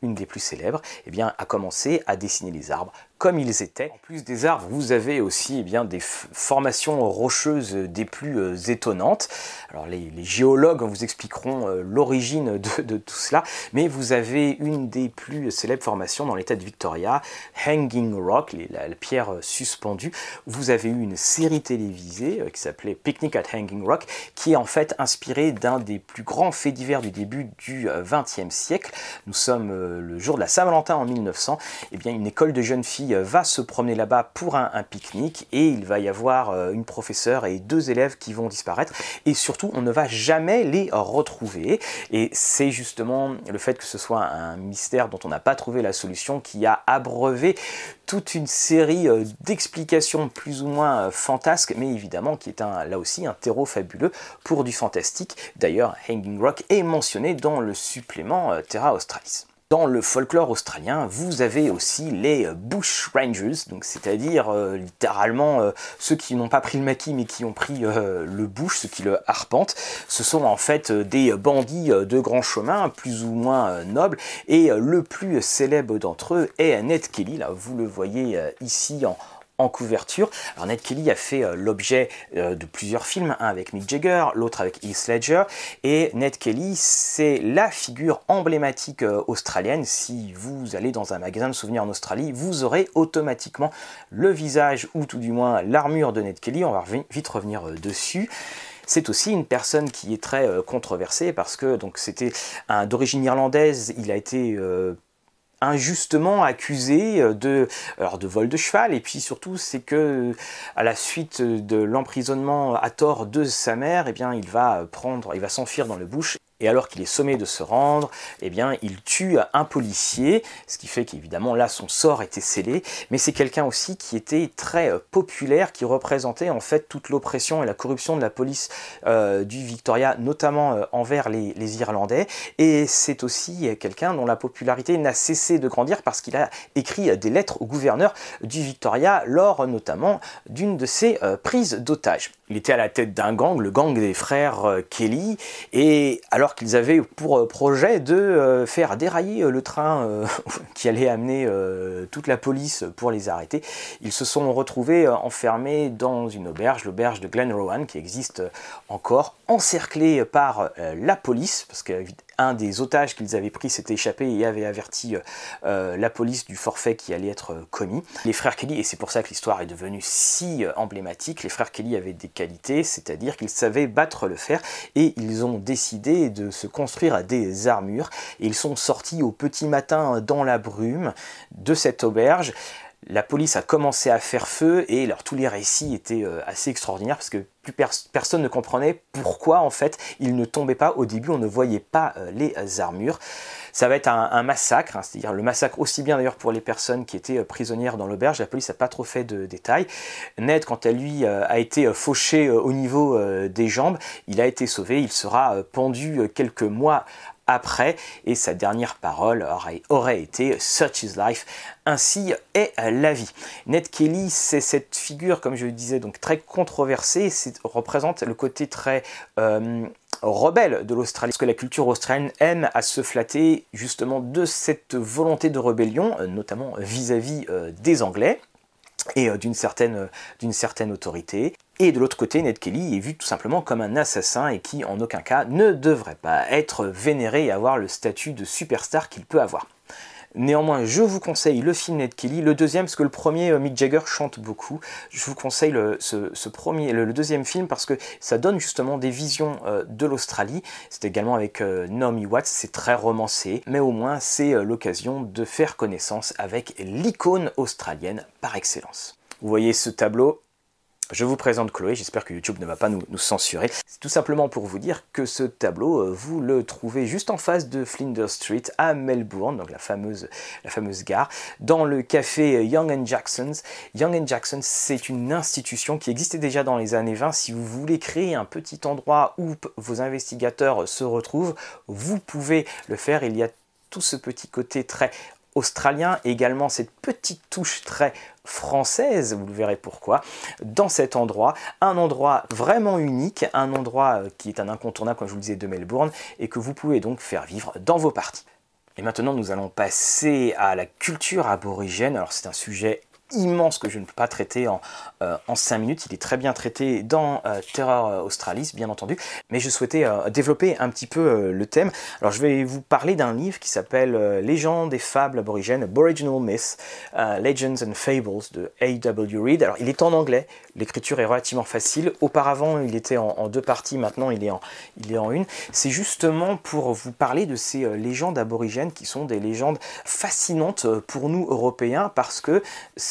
une des plus, célèbres, eh a commencé à dessiner les arbres comme ils étaient. En plus des arbres, vous avez aussi eh bien, des formations rocheuses des plus euh, étonnantes. Alors les, géologues vous expliqueront euh, l'origine de, tout cela, mais vous avez une des plus célèbres formations dans l'état de Victoria, Hanging Rock, la, pierre euh, suspendue. Vous avez eu une série télévisée qui s'appelait Picnic at Hanging Rock, qui est en fait inspirée d'un des plus grands faits divers du début du XXe siècle. Nous sommes le jour de la Saint-Valentin en 1900. Et eh bien, une école de jeunes filles va se promener là-bas pour un, pique-nique et il va y avoir euh, une professeure et deux élèves qui vont disparaître et surtout on ne va jamais les retrouver et c'est justement le fait que ce soit un mystère dont on n'a pas trouvé la solution qui a abreuvé toute une série euh, d'explications plus ou moins euh, fantasques mais évidemment qui est là aussi un terreau fabuleux pour du fantastique. D'ailleurs Hanging Rock est mentionné dans le supplément Terra Australis. Dans le folklore australien, vous avez aussi les euh, Bush Rangers, donc c'est-à-dire euh, littéralement euh, ceux qui n'ont pas pris le maquis mais qui ont pris le bush, ceux qui le arpentent. Ce sont en fait des bandits de grand chemin, plus ou moins nobles, et le plus célèbre d'entre eux est Ned Kelly. Là, vous le voyez ici en, en couverture. Alors Ned Kelly a fait euh, l'objet euh, de plusieurs films, un avec Mick Jagger, l'autre avec Heath Ledger, et Ned Kelly c'est la figure emblématique euh, australienne. Si vous allez dans un magasin de souvenirs en Australie, vous aurez automatiquement le visage ou tout du moins l'armure de Ned Kelly. On va vite revenir dessus. C'est aussi une personne qui est très controversée parce que donc c'était d'origine irlandaise, il a été injustement accusé euh, de, alors de vol de cheval. Et puis surtout c'est que à la suite de l'emprisonnement à tort de sa mère eh bien il va prendre il va s'enfuir dans le bush et alors qu'il est sommé de se rendre, eh bien, il tue un policier, ce qui fait qu'évidemment là son sort était scellé, mais c'est quelqu'un aussi qui était très euh, populaire, qui représentait en fait toute l'oppression et la corruption de la police euh, du Victoria, notamment euh, envers les, Irlandais, et c'est aussi quelqu'un dont la popularité n'a cessé de grandir parce qu'il a écrit des lettres au gouverneur du Victoria lors notamment d'une de ses prises d'otages. Il était à la tête d'un gang, le gang des frères Kelly, et alors qu'ils avaient pour euh, projet de euh, faire dérailler euh, le train qui allait amener toute la police pour les arrêter. Ils se sont retrouvés enfermés dans une auberge, l'auberge de Glen Rowan, qui existe encore, encerclés par la police, parce que un des otages qu'ils avaient pris s'était échappé et avait averti euh, euh, la police du forfait qui allait être euh, commis. Les frères Kelly, et c'est pour ça que l'histoire est devenue si emblématique, les frères Kelly avaient des qualités, c'est-à-dire qu'ils savaient battre le fer et ils ont décidé de se construire des armures ils sont sortis au petit matin dans la brume de cette auberge la police a commencé à faire feu et tous les récits étaient euh, assez extraordinaires parce que plus personne ne comprenait pourquoi en fait ils ne tombaient pas au début, on ne voyait pas euh, les armures. Ça va être un, massacre, hein, c'est-à-dire le massacre aussi bien d'ailleurs pour les personnes qui étaient euh, prisonnières dans l'auberge, la police n'a pas trop fait de détails. Ned, quant à lui, a été fauché au niveau des jambes, il a été sauvé, il sera pendu quelques mois après, et sa dernière parole aurait, été Such is life, ainsi est la vie. Ned Kelly, c'est cette figure, comme je le disais, donc très controversée, représente le côté très euh, rebelle de l'Australie, parce que la culture australienne aime à se flatter justement de cette volonté de rébellion, euh, notamment vis-à-vis euh, des Anglais et d'une certaine, d'une certaine autorité. Et de l'autre côté, Ned Kelly est vu tout simplement comme un assassin et qui en aucun cas ne devrait pas être vénéré et avoir le statut de superstar qu'il peut avoir. Néanmoins, je vous conseille le film Ned Kelly, le deuxième parce que le premier euh, Mick Jagger chante beaucoup. Je vous conseille le, ce, premier, le, deuxième film parce que ça donne justement des visions euh, de l'Australie. C'est également avec euh, Naomi Watts, c'est très romancé, mais au moins c'est l'occasion de faire connaissance avec l'icône australienne par excellence. Vous voyez ce tableau, je vous présente Chloé, j'espère que YouTube ne va pas nous, censurer. C'est tout simplement pour vous dire que ce tableau, euh, vous le trouvez juste en face de Flinders Street à Melbourne, donc la fameuse, la fameuse gare, dans le café Young Jackson's. Young Jackson's, c'est une institution qui existait déjà dans les années 20. Si vous voulez créer un petit endroit où vos investigateurs se retrouvent, vous pouvez le faire. Il y a tout ce petit côté très australien, également cette petite touche très française, vous le verrez pourquoi, dans cet endroit, un endroit vraiment unique, un endroit euh, qui est un incontournable, comme je vous le disais, de Melbourne, et que vous pouvez donc faire vivre dans vos parties. Et maintenant, nous allons passer à la culture aborigène. Alors, c'est un sujet immense que je ne peux pas traiter en, euh, en 5 minutes. Il est très bien traité dans euh, Terror Australis, bien entendu. Mais je souhaitais euh, développer un petit peu le thème. Alors je vais vous parler d'un livre qui s'appelle Légendes et fables aborigènes, Aboriginal Myths, Legends and Fables de A.W. Reid. Alors il est en anglais, l'écriture est relativement facile. Auparavant il était en, deux parties, maintenant il est en, il est en une. C'est justement pour vous parler de ces légendes aborigènes qui sont des légendes fascinantes pour nous Européens parce que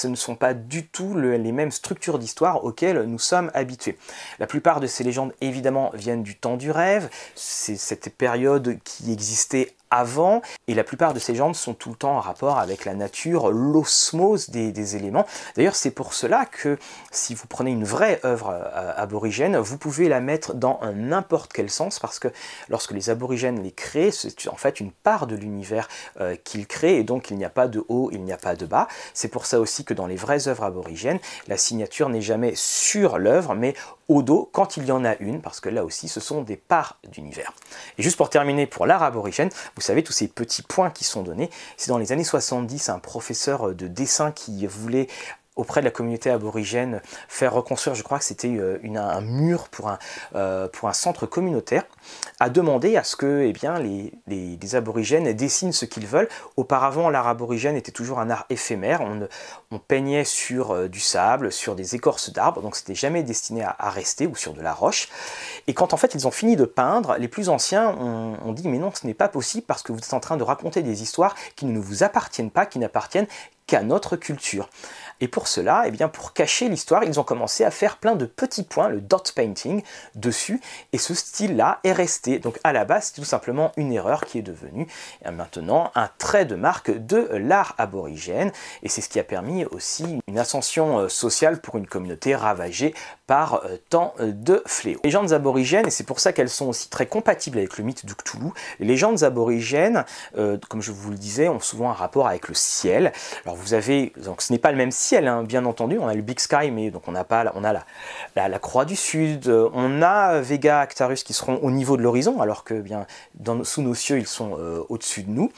ne sont pas du tout les mêmes structures d'histoire auxquelles nous sommes habitués. La plupart de ces légendes, évidemment, viennent du temps du rêve, c'est cette période qui existait avant, et la plupart de ces légendes sont tout le temps en rapport avec la nature, l'osmose des, éléments. D'ailleurs, c'est pour cela que si vous prenez une vraie œuvre euh, aborigène, vous pouvez la mettre dans n'importe quel sens, parce que lorsque les aborigènes les créent, c'est en fait une part de l'univers euh, qu'ils créent, et donc il n'y a pas de haut, il n'y a pas de bas. C'est pour ça aussi que dans les vraies œuvres aborigènes, la signature n'est jamais sur l'œuvre, mais au dos quand il y en a une, parce que là aussi ce sont des parts d'univers. Et juste pour terminer pour l'art aborigène, vous savez tous ces petits points qui sont donnés, c'est dans les années 70 un professeur de dessin qui voulait auprès de la communauté aborigène faire reconstruire, je crois que c'était euh, un mur pour un, euh, pour un centre communautaire, a demandé à ce que eh bien, les, les, aborigènes dessinent ce qu'ils veulent. Auparavant, l'art aborigène était toujours un art éphémère. On, peignait sur euh, du sable, sur des écorces d'arbres, donc c'était jamais destiné à, à, rester, ou sur de la roche. Et quand en fait ils ont fini de peindre, les plus anciens ont, ont dit mais non, ce n'est pas possible parce que vous êtes en train de raconter des histoires qui ne vous appartiennent pas, qui n'appartiennent qu'à notre culture. Et pour cela, eh bien, pour cacher l'histoire, ils ont commencé à faire plein de petits points, le dot painting, dessus, et ce style-là est resté. Donc à la base, c'est tout simplement une erreur qui est devenue eh maintenant un trait de marque de l'art aborigène, et c'est ce qui a permis aussi une ascension euh, sociale pour une communauté ravagée par euh, tant euh, de fléaux. Les légendes aborigènes, et c'est pour ça qu'elles sont aussi très compatibles avec le mythe du Cthulhu, les légendes aborigènes, comme je vous le disais, ont souvent un rapport avec le ciel. Alors vous avez, donc ce n'est pas le même ciel, hein, bien entendu, on a le Big Sky, mais donc on a pas, on a la, la, Croix du Sud, euh, on a Vega, Actarus qui seront au niveau de l'horizon, alors que bien dans, sous nos cieux ils sont euh, au-dessus de nous.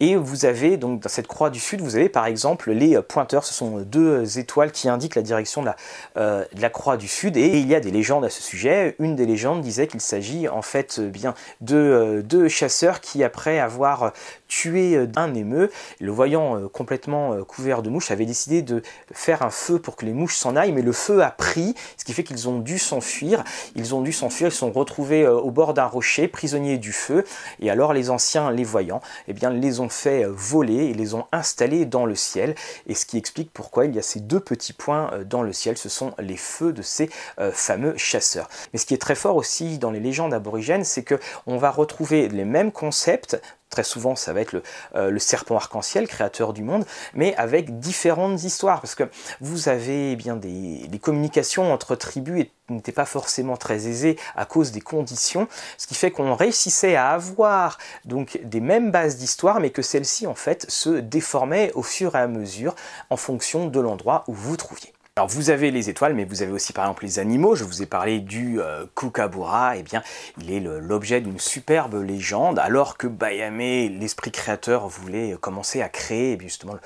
Et vous avez donc dans cette Croix du Sud, vous avez par exemple les pointeurs, ce sont deux étoiles qui indiquent la direction de la, euh, de la Croix du Sud, et il y a des légendes à ce sujet. Une des légendes disait qu'il s'agit en fait bien de deux chasseurs qui après avoir tué un émeu, le voyant complètement couvert de mouches, avaient décidé de faire un feu pour que les mouches s'en aillent, mais le feu a pris, ce qui fait qu'ils ont dû s'enfuir. Ils ont dû s'enfuir, ils sont retrouvés euh, au bord d'un rocher, prisonniers du feu, et alors les anciens, les voyant, eh bien, les ont fait euh, voler et les ont installés dans le ciel, et ce qui explique pourquoi il y a ces deux petits points euh, dans le ciel, ce sont les feux de ces fameux chasseurs. Mais ce qui est très fort aussi dans les légendes aborigènes, c'est que on va retrouver les mêmes concepts Très souvent, ça va être euh, le, serpent arc-en-ciel, créateur du monde, mais avec différentes histoires, parce que vous avez eh bien des, communications entre tribus n'étaient pas forcément très aisées à cause des conditions, ce qui fait qu'on réussissait à avoir donc des mêmes bases d'histoire, mais que celles-ci en fait se déformaient au fur et à mesure en fonction de l'endroit où vous trouviez. Alors vous avez les étoiles, mais vous avez aussi par exemple les animaux. Je vous ai parlé du euh, Kukabura. Eh bien, il est l'objet d'une superbe légende, alors que Bayame, l'esprit créateur, voulait commencer à créer eh justement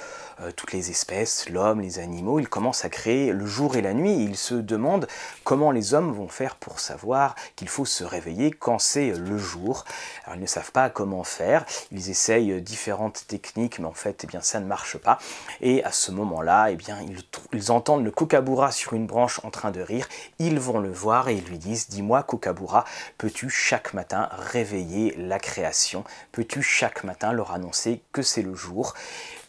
euh, toutes les espèces, l'homme, les animaux. Il commence à créer le jour et la nuit. il se demande comment les hommes vont faire pour savoir qu'il faut se réveiller quand c'est le jour. Alors ils ne savent pas comment faire. Ils essayent différentes techniques, mais en fait, eh ça ne marche pas. Et à ce moment-là, eh bien, ils, ils entendent le Kokabura sur une branche en train de rire, ils vont le voir et ils lui disent Dis-moi, Kokabura, peux-tu chaque matin réveiller la création? Peux-tu chaque matin leur annoncer que c'est le jour?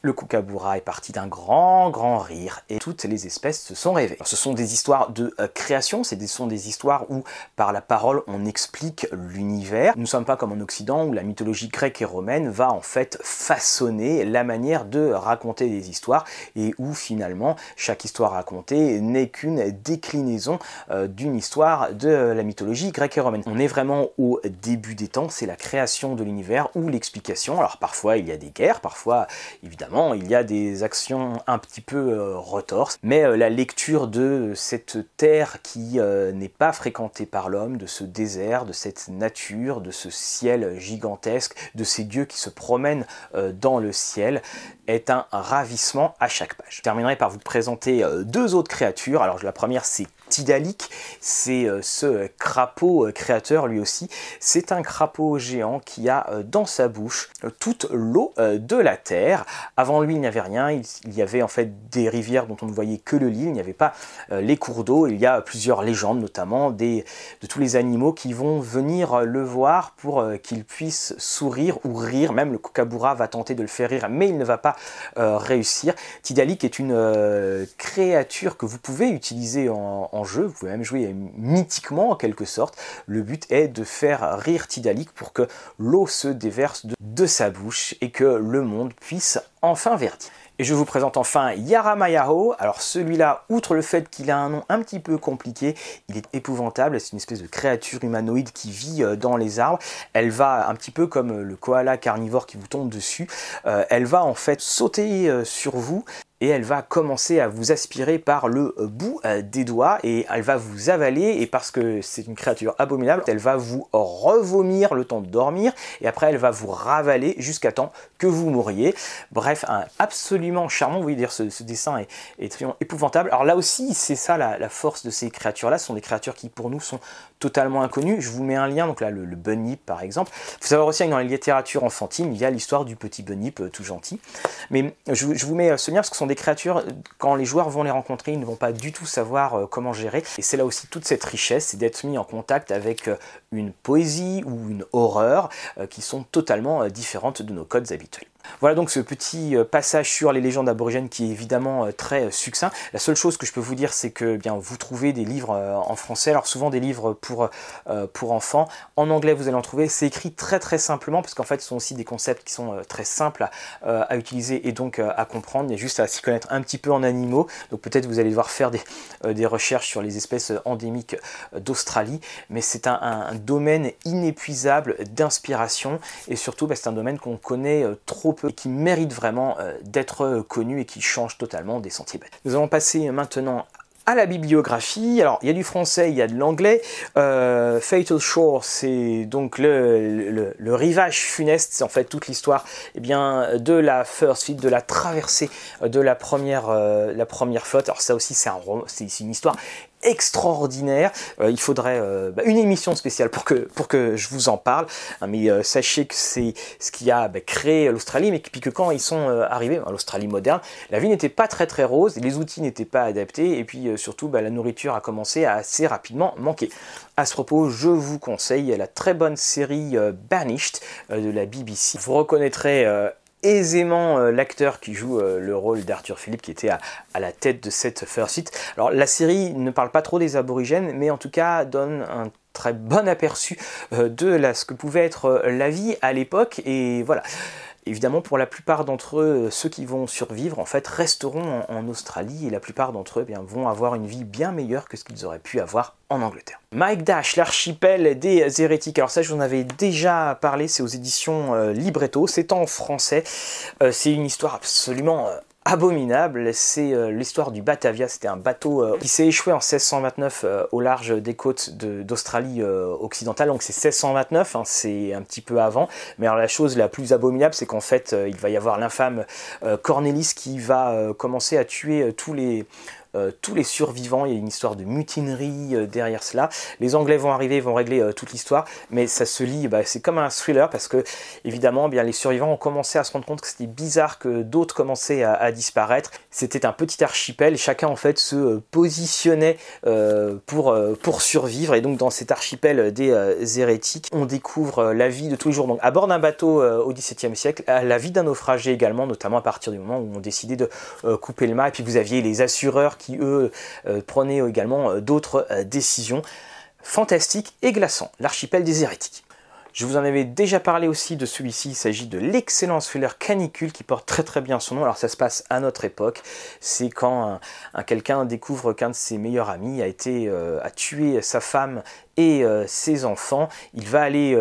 Le kookaburra est parti d'un grand, grand rire et toutes les espèces se sont rêvées. ce sont des histoires de euh, création, ce sont des histoires où par la parole on explique l'univers. Nous ne sommes pas comme en Occident où la mythologie grecque et romaine va en fait façonner la manière de raconter des histoires et où finalement chaque histoire racontée n'est qu'une déclinaison euh, d'une histoire de la mythologie grecque et romaine. On est vraiment au début des temps, c'est la création de l'univers ou l'explication. Alors parfois il y a des guerres, parfois évidemment il y a des actions un petit peu euh, retorses, mais euh, la lecture de cette terre qui euh, n'est pas fréquentée par l'homme, de ce désert, de cette nature, de ce ciel gigantesque, de ces dieux qui se promènent dans le ciel, est un ravissement à chaque page. Je terminerai par vous présenter deux autres créatures. Alors la première c'est Tidalik, c'est euh, ce crapaud euh, créateur lui aussi. C'est un crapaud géant qui a euh, dans sa bouche toute l'eau de la terre. Avant lui, il n'y avait rien. Il y avait en fait des rivières dont on ne voyait que le lit. Il n'y avait pas les cours d'eau. Il y a plusieurs légendes, notamment de tous les animaux qui vont venir le voir pour qu'il puisse sourire ou rire. Même le kookaburra va tenter de le faire rire, mais il ne va pas réussir. Tidalik est une créature que vous pouvez utiliser en jeu, vous pouvez même jouer mythiquement en quelque sorte. Le but est de faire rire Tidalik pour que l'eau se déverse de, sa bouche et que le monde puisse enfin verdir. Et je vous présente enfin Yaramayaho. Alors celui-là, outre le fait qu'il a un nom un petit peu compliqué, il est épouvantable. C'est une espèce de créature humanoïde qui vit euh, dans les arbres. Elle va un petit peu comme le koala carnivore qui vous tombe dessus. Euh, elle va en fait sauter euh, sur vous et elle va commencer à vous aspirer par le bout euh, des doigts et elle va vous avaler et parce que c'est une créature abominable, elle va vous revomir le temps de dormir et après elle va vous ravaler jusqu'à temps que vous mouriez. Bref, bref, absolument charmant. Vous voyez dire ce, dessin est, est, épouvantable. Alors là aussi, c'est ça la, force de ces créatures-là. Ce sont des créatures qui pour nous sont totalement inconnues. Je vous mets un lien, donc là le, bunny par exemple. Il faut savoir aussi que dans les littératures enfantines, il y a l'histoire du petit bunny tout gentil. Mais je, vous mets ce lien parce que ce sont des créatures, quand les joueurs vont les rencontrer, ils ne vont pas du tout savoir comment gérer. Et c'est là aussi toute cette richesse, c'est d'être mis en contact avec une poésie ou une horreur qui sont totalement différentes de nos codes habituels. Voilà donc ce petit euh, passage sur les légendes aborigènes qui est évidemment euh, très euh, succinct. La seule chose que je peux vous dire, c'est que eh bien vous trouvez des livres en français, alors souvent des livres pour, enfants. En anglais, vous allez en trouver. C'est écrit très très simplement parce qu'en fait, ce sont aussi des concepts qui sont très simples à, utiliser et donc à comprendre. Il y a juste à s'y connaître un petit peu en animaux. Donc peut-être vous allez devoir faire des, des recherches sur les espèces endémiques d'Australie. Mais c'est un, domaine inépuisable d'inspiration et surtout, bah, c'est un domaine qu'on connaît trop et qui mérite vraiment euh, d'être connu et qui change totalement des sentiers Nous allons passer maintenant à la bibliographie. Alors, il y a du français, il y a de l'anglais. Euh, Fatal Shore, c'est donc le, rivage funeste, c'est en fait toute l'histoire eh bien, de la First Fleet, de la traversée de la première, euh, la première flotte. Alors ça aussi, c'est un, une histoire extraordinaire. Euh, il faudrait euh, bah, une émission spéciale pour que, je vous en parle. Hein, mais euh, sachez que c'est ce qui a bah, créé l'Australie, mais puis quand ils sont arrivés l'Australie moderne, la vie n'était pas très très rose, les outils n'étaient pas adaptés, et puis surtout bah, la nourriture a commencé à assez rapidement manquer. À ce propos, je vous conseille la très bonne série Banished de la BBC. Vous reconnaîtrez aisément euh, l'acteur qui joue euh, le rôle d'Arthur Philippe qui était à, la tête de cette First Seat. Alors la série ne parle pas trop des aborigènes, mais en tout cas donne un très bon aperçu euh, de ce que pouvait être la vie à l'époque et voilà évidemment, pour la plupart d'entre eux, ceux qui vont survivre, en fait, resteront en, Australie et la plupart d'entre eux eh bien, vont avoir une vie bien meilleure que ce qu'ils auraient pu avoir en Angleterre. Mike Dash, l'archipel des hérétiques. Alors ça, je vous en avais déjà parlé, c'est aux éditions euh, Libretto, c'est en français. Euh, c'est une histoire absolument euh, abominable, c'est euh, l'histoire du Batavia. C'était un bateau euh, qui s'est échoué en 1629 euh, au large des côtes d'Australie occidentale. Donc c'est 1629, hein, c'est un petit peu avant. Mais alors la chose la plus abominable, c'est qu'en fait, il va y avoir l'infâme Cornelis qui va commencer à tuer tous les euh, tous les survivants. Il y a une histoire de mutinerie euh, derrière cela. Les Anglais vont arriver, vont régler euh, toute l'histoire, mais ça se lit, bah, c'est comme un thriller parce que évidemment, bien les survivants ont commencé à se rendre compte que c'était bizarre que d'autres commençaient à, disparaître. C'était un petit archipel, chacun en fait se positionnait pour pour survivre. Et donc dans cet archipel des hérétiques, on découvre la vie de tous les jours. Donc à bord d'un bateau au XVIIe siècle, la vie d'un naufragé également, notamment à partir du moment où on décidait de couper le mât. Et puis vous aviez les assureurs qui qui eux euh, prenaient également euh, d'autres euh, décisions fantastiques et glaçants. L'archipel des hérétiques. Je vous en avais déjà parlé aussi de celui-ci, il s'agit de l'excellent thriller Canicule qui porte très très bien son nom. Alors ça se passe à notre époque, c'est quand un, quelqu'un découvre qu'un de ses meilleurs amis a été a tué sa femme et ses enfants. Il va aller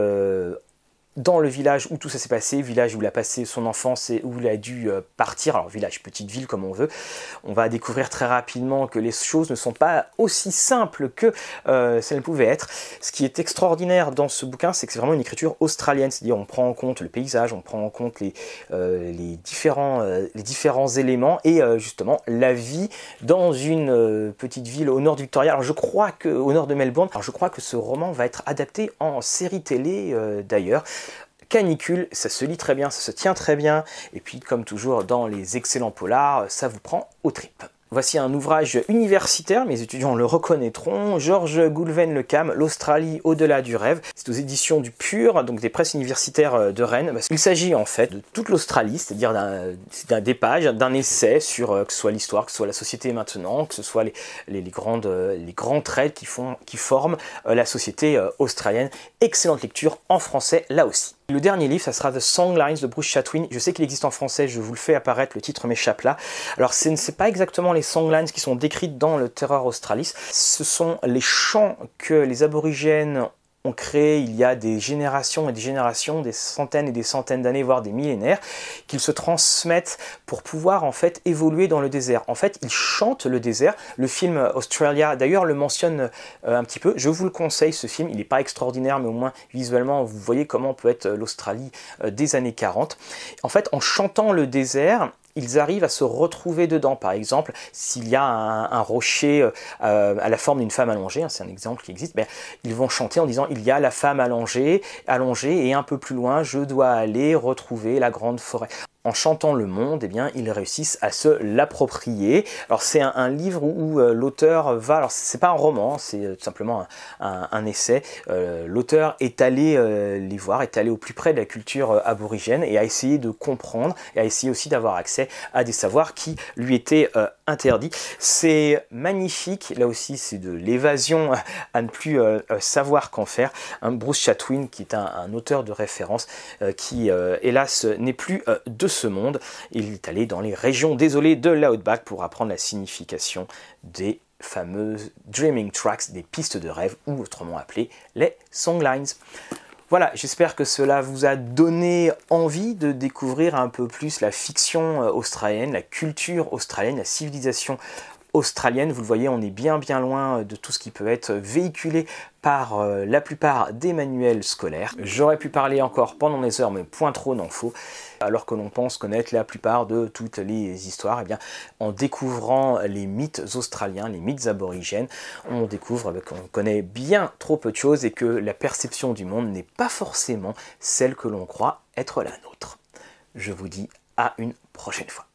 dans le village où tout ça s'est passé, village où il a passé son enfance et où il a dû euh, partir, alors village, petite ville comme on veut, on va découvrir très rapidement que les choses ne sont pas aussi simples que euh, ça ne pouvait être. Ce qui est extraordinaire dans ce bouquin, c'est que c'est vraiment une écriture australienne, c'est-à-dire on prend en compte le paysage, on prend en compte les, euh, différents, les différents éléments et justement la vie dans une petite ville au nord du Victoria. Alors je crois que, au nord de Melbourne, alors je crois que ce roman va être adapté en série télé d'ailleurs. Canicule, ça se lit très bien, ça se tient très bien, et puis comme toujours dans les excellents polars, ça vous prend au trip. Voici un ouvrage universitaire, mes étudiants le reconnaîtront, Georges Goulven Le Cam, L'Australie au-delà du rêve. C'est aux éditions du Pur, donc des presses universitaires euh, de Rennes. Il s'agit en fait de toute l'Australie, c'est-à-dire d'un des d'un essai sur euh, que ce soit l'histoire, que ce soit la société maintenant, que ce soit les, grandes, euh, grands traits qui, forment la société australienne. Excellente lecture en français là aussi. Le dernier livre, ça sera The Songlines de Bruce Chatwin. Je sais qu'il existe en français, je vous le fais apparaître, le titre m'échappe là. Alors, ce n'est pas exactement les songlines qui sont décrites dans le Terror Australis, ce sont les chants que les aborigènes ont créé il y a des générations et des générations, des centaines et des centaines d'années, voire des millénaires, qu'ils se transmettent pour pouvoir en fait évoluer dans le désert. En fait, ils chantent le désert. Le film Australia, d'ailleurs, le mentionne euh, un petit peu. Je vous le conseille, ce film. Il n'est pas extraordinaire, mais au moins visuellement, vous voyez comment peut être l'Australie euh, des années 40. En fait, en chantant le désert, ils arrivent à se retrouver dedans. Par exemple, s'il y a un, rocher euh, euh, à la forme d'une femme allongée, hein, c'est un exemple qui existe, ben, ils vont chanter en disant il y a la femme allongée, allongée, et un peu plus loin, je dois aller retrouver la grande forêt en chantant le monde, eh bien, ils réussissent à se l'approprier. Alors c'est un, livre où, euh, l'auteur va, alors c'est pas un roman, c'est tout simplement un, essai. l'auteur est allé les voir, est allé au plus près de la culture aborigène et a essayé de comprendre et a essayé aussi d'avoir accès à des savoirs qui lui étaient euh, interdits. C'est magnifique, là aussi c'est de l'évasion à ne plus euh, euh, savoir qu'en faire. Bruce Chatwin qui est un, auteur de référence qui hélas n'est plus de ce monde. Il est allé dans les régions désolées de l'Outback pour apprendre la signification des fameuses dreaming tracks, des pistes de rêve, ou autrement appelées les songlines. Voilà, j'espère que cela vous a donné envie de découvrir un peu plus la fiction euh, australienne, la culture australienne, la civilisation australienne. Vous le voyez, on est bien bien loin de tout ce qui peut être véhiculé par euh, la plupart des manuels scolaires. J'aurais pu parler encore pendant des heures, mais point trop n'en faut. Alors que l'on pense connaître la plupart de toutes les histoires, eh bien, en découvrant les mythes australiens, les mythes aborigènes, on découvre qu'on connaît bien trop peu de choses et que la perception du monde n'est pas forcément celle que l'on croit être la nôtre. Je vous dis à une prochaine fois.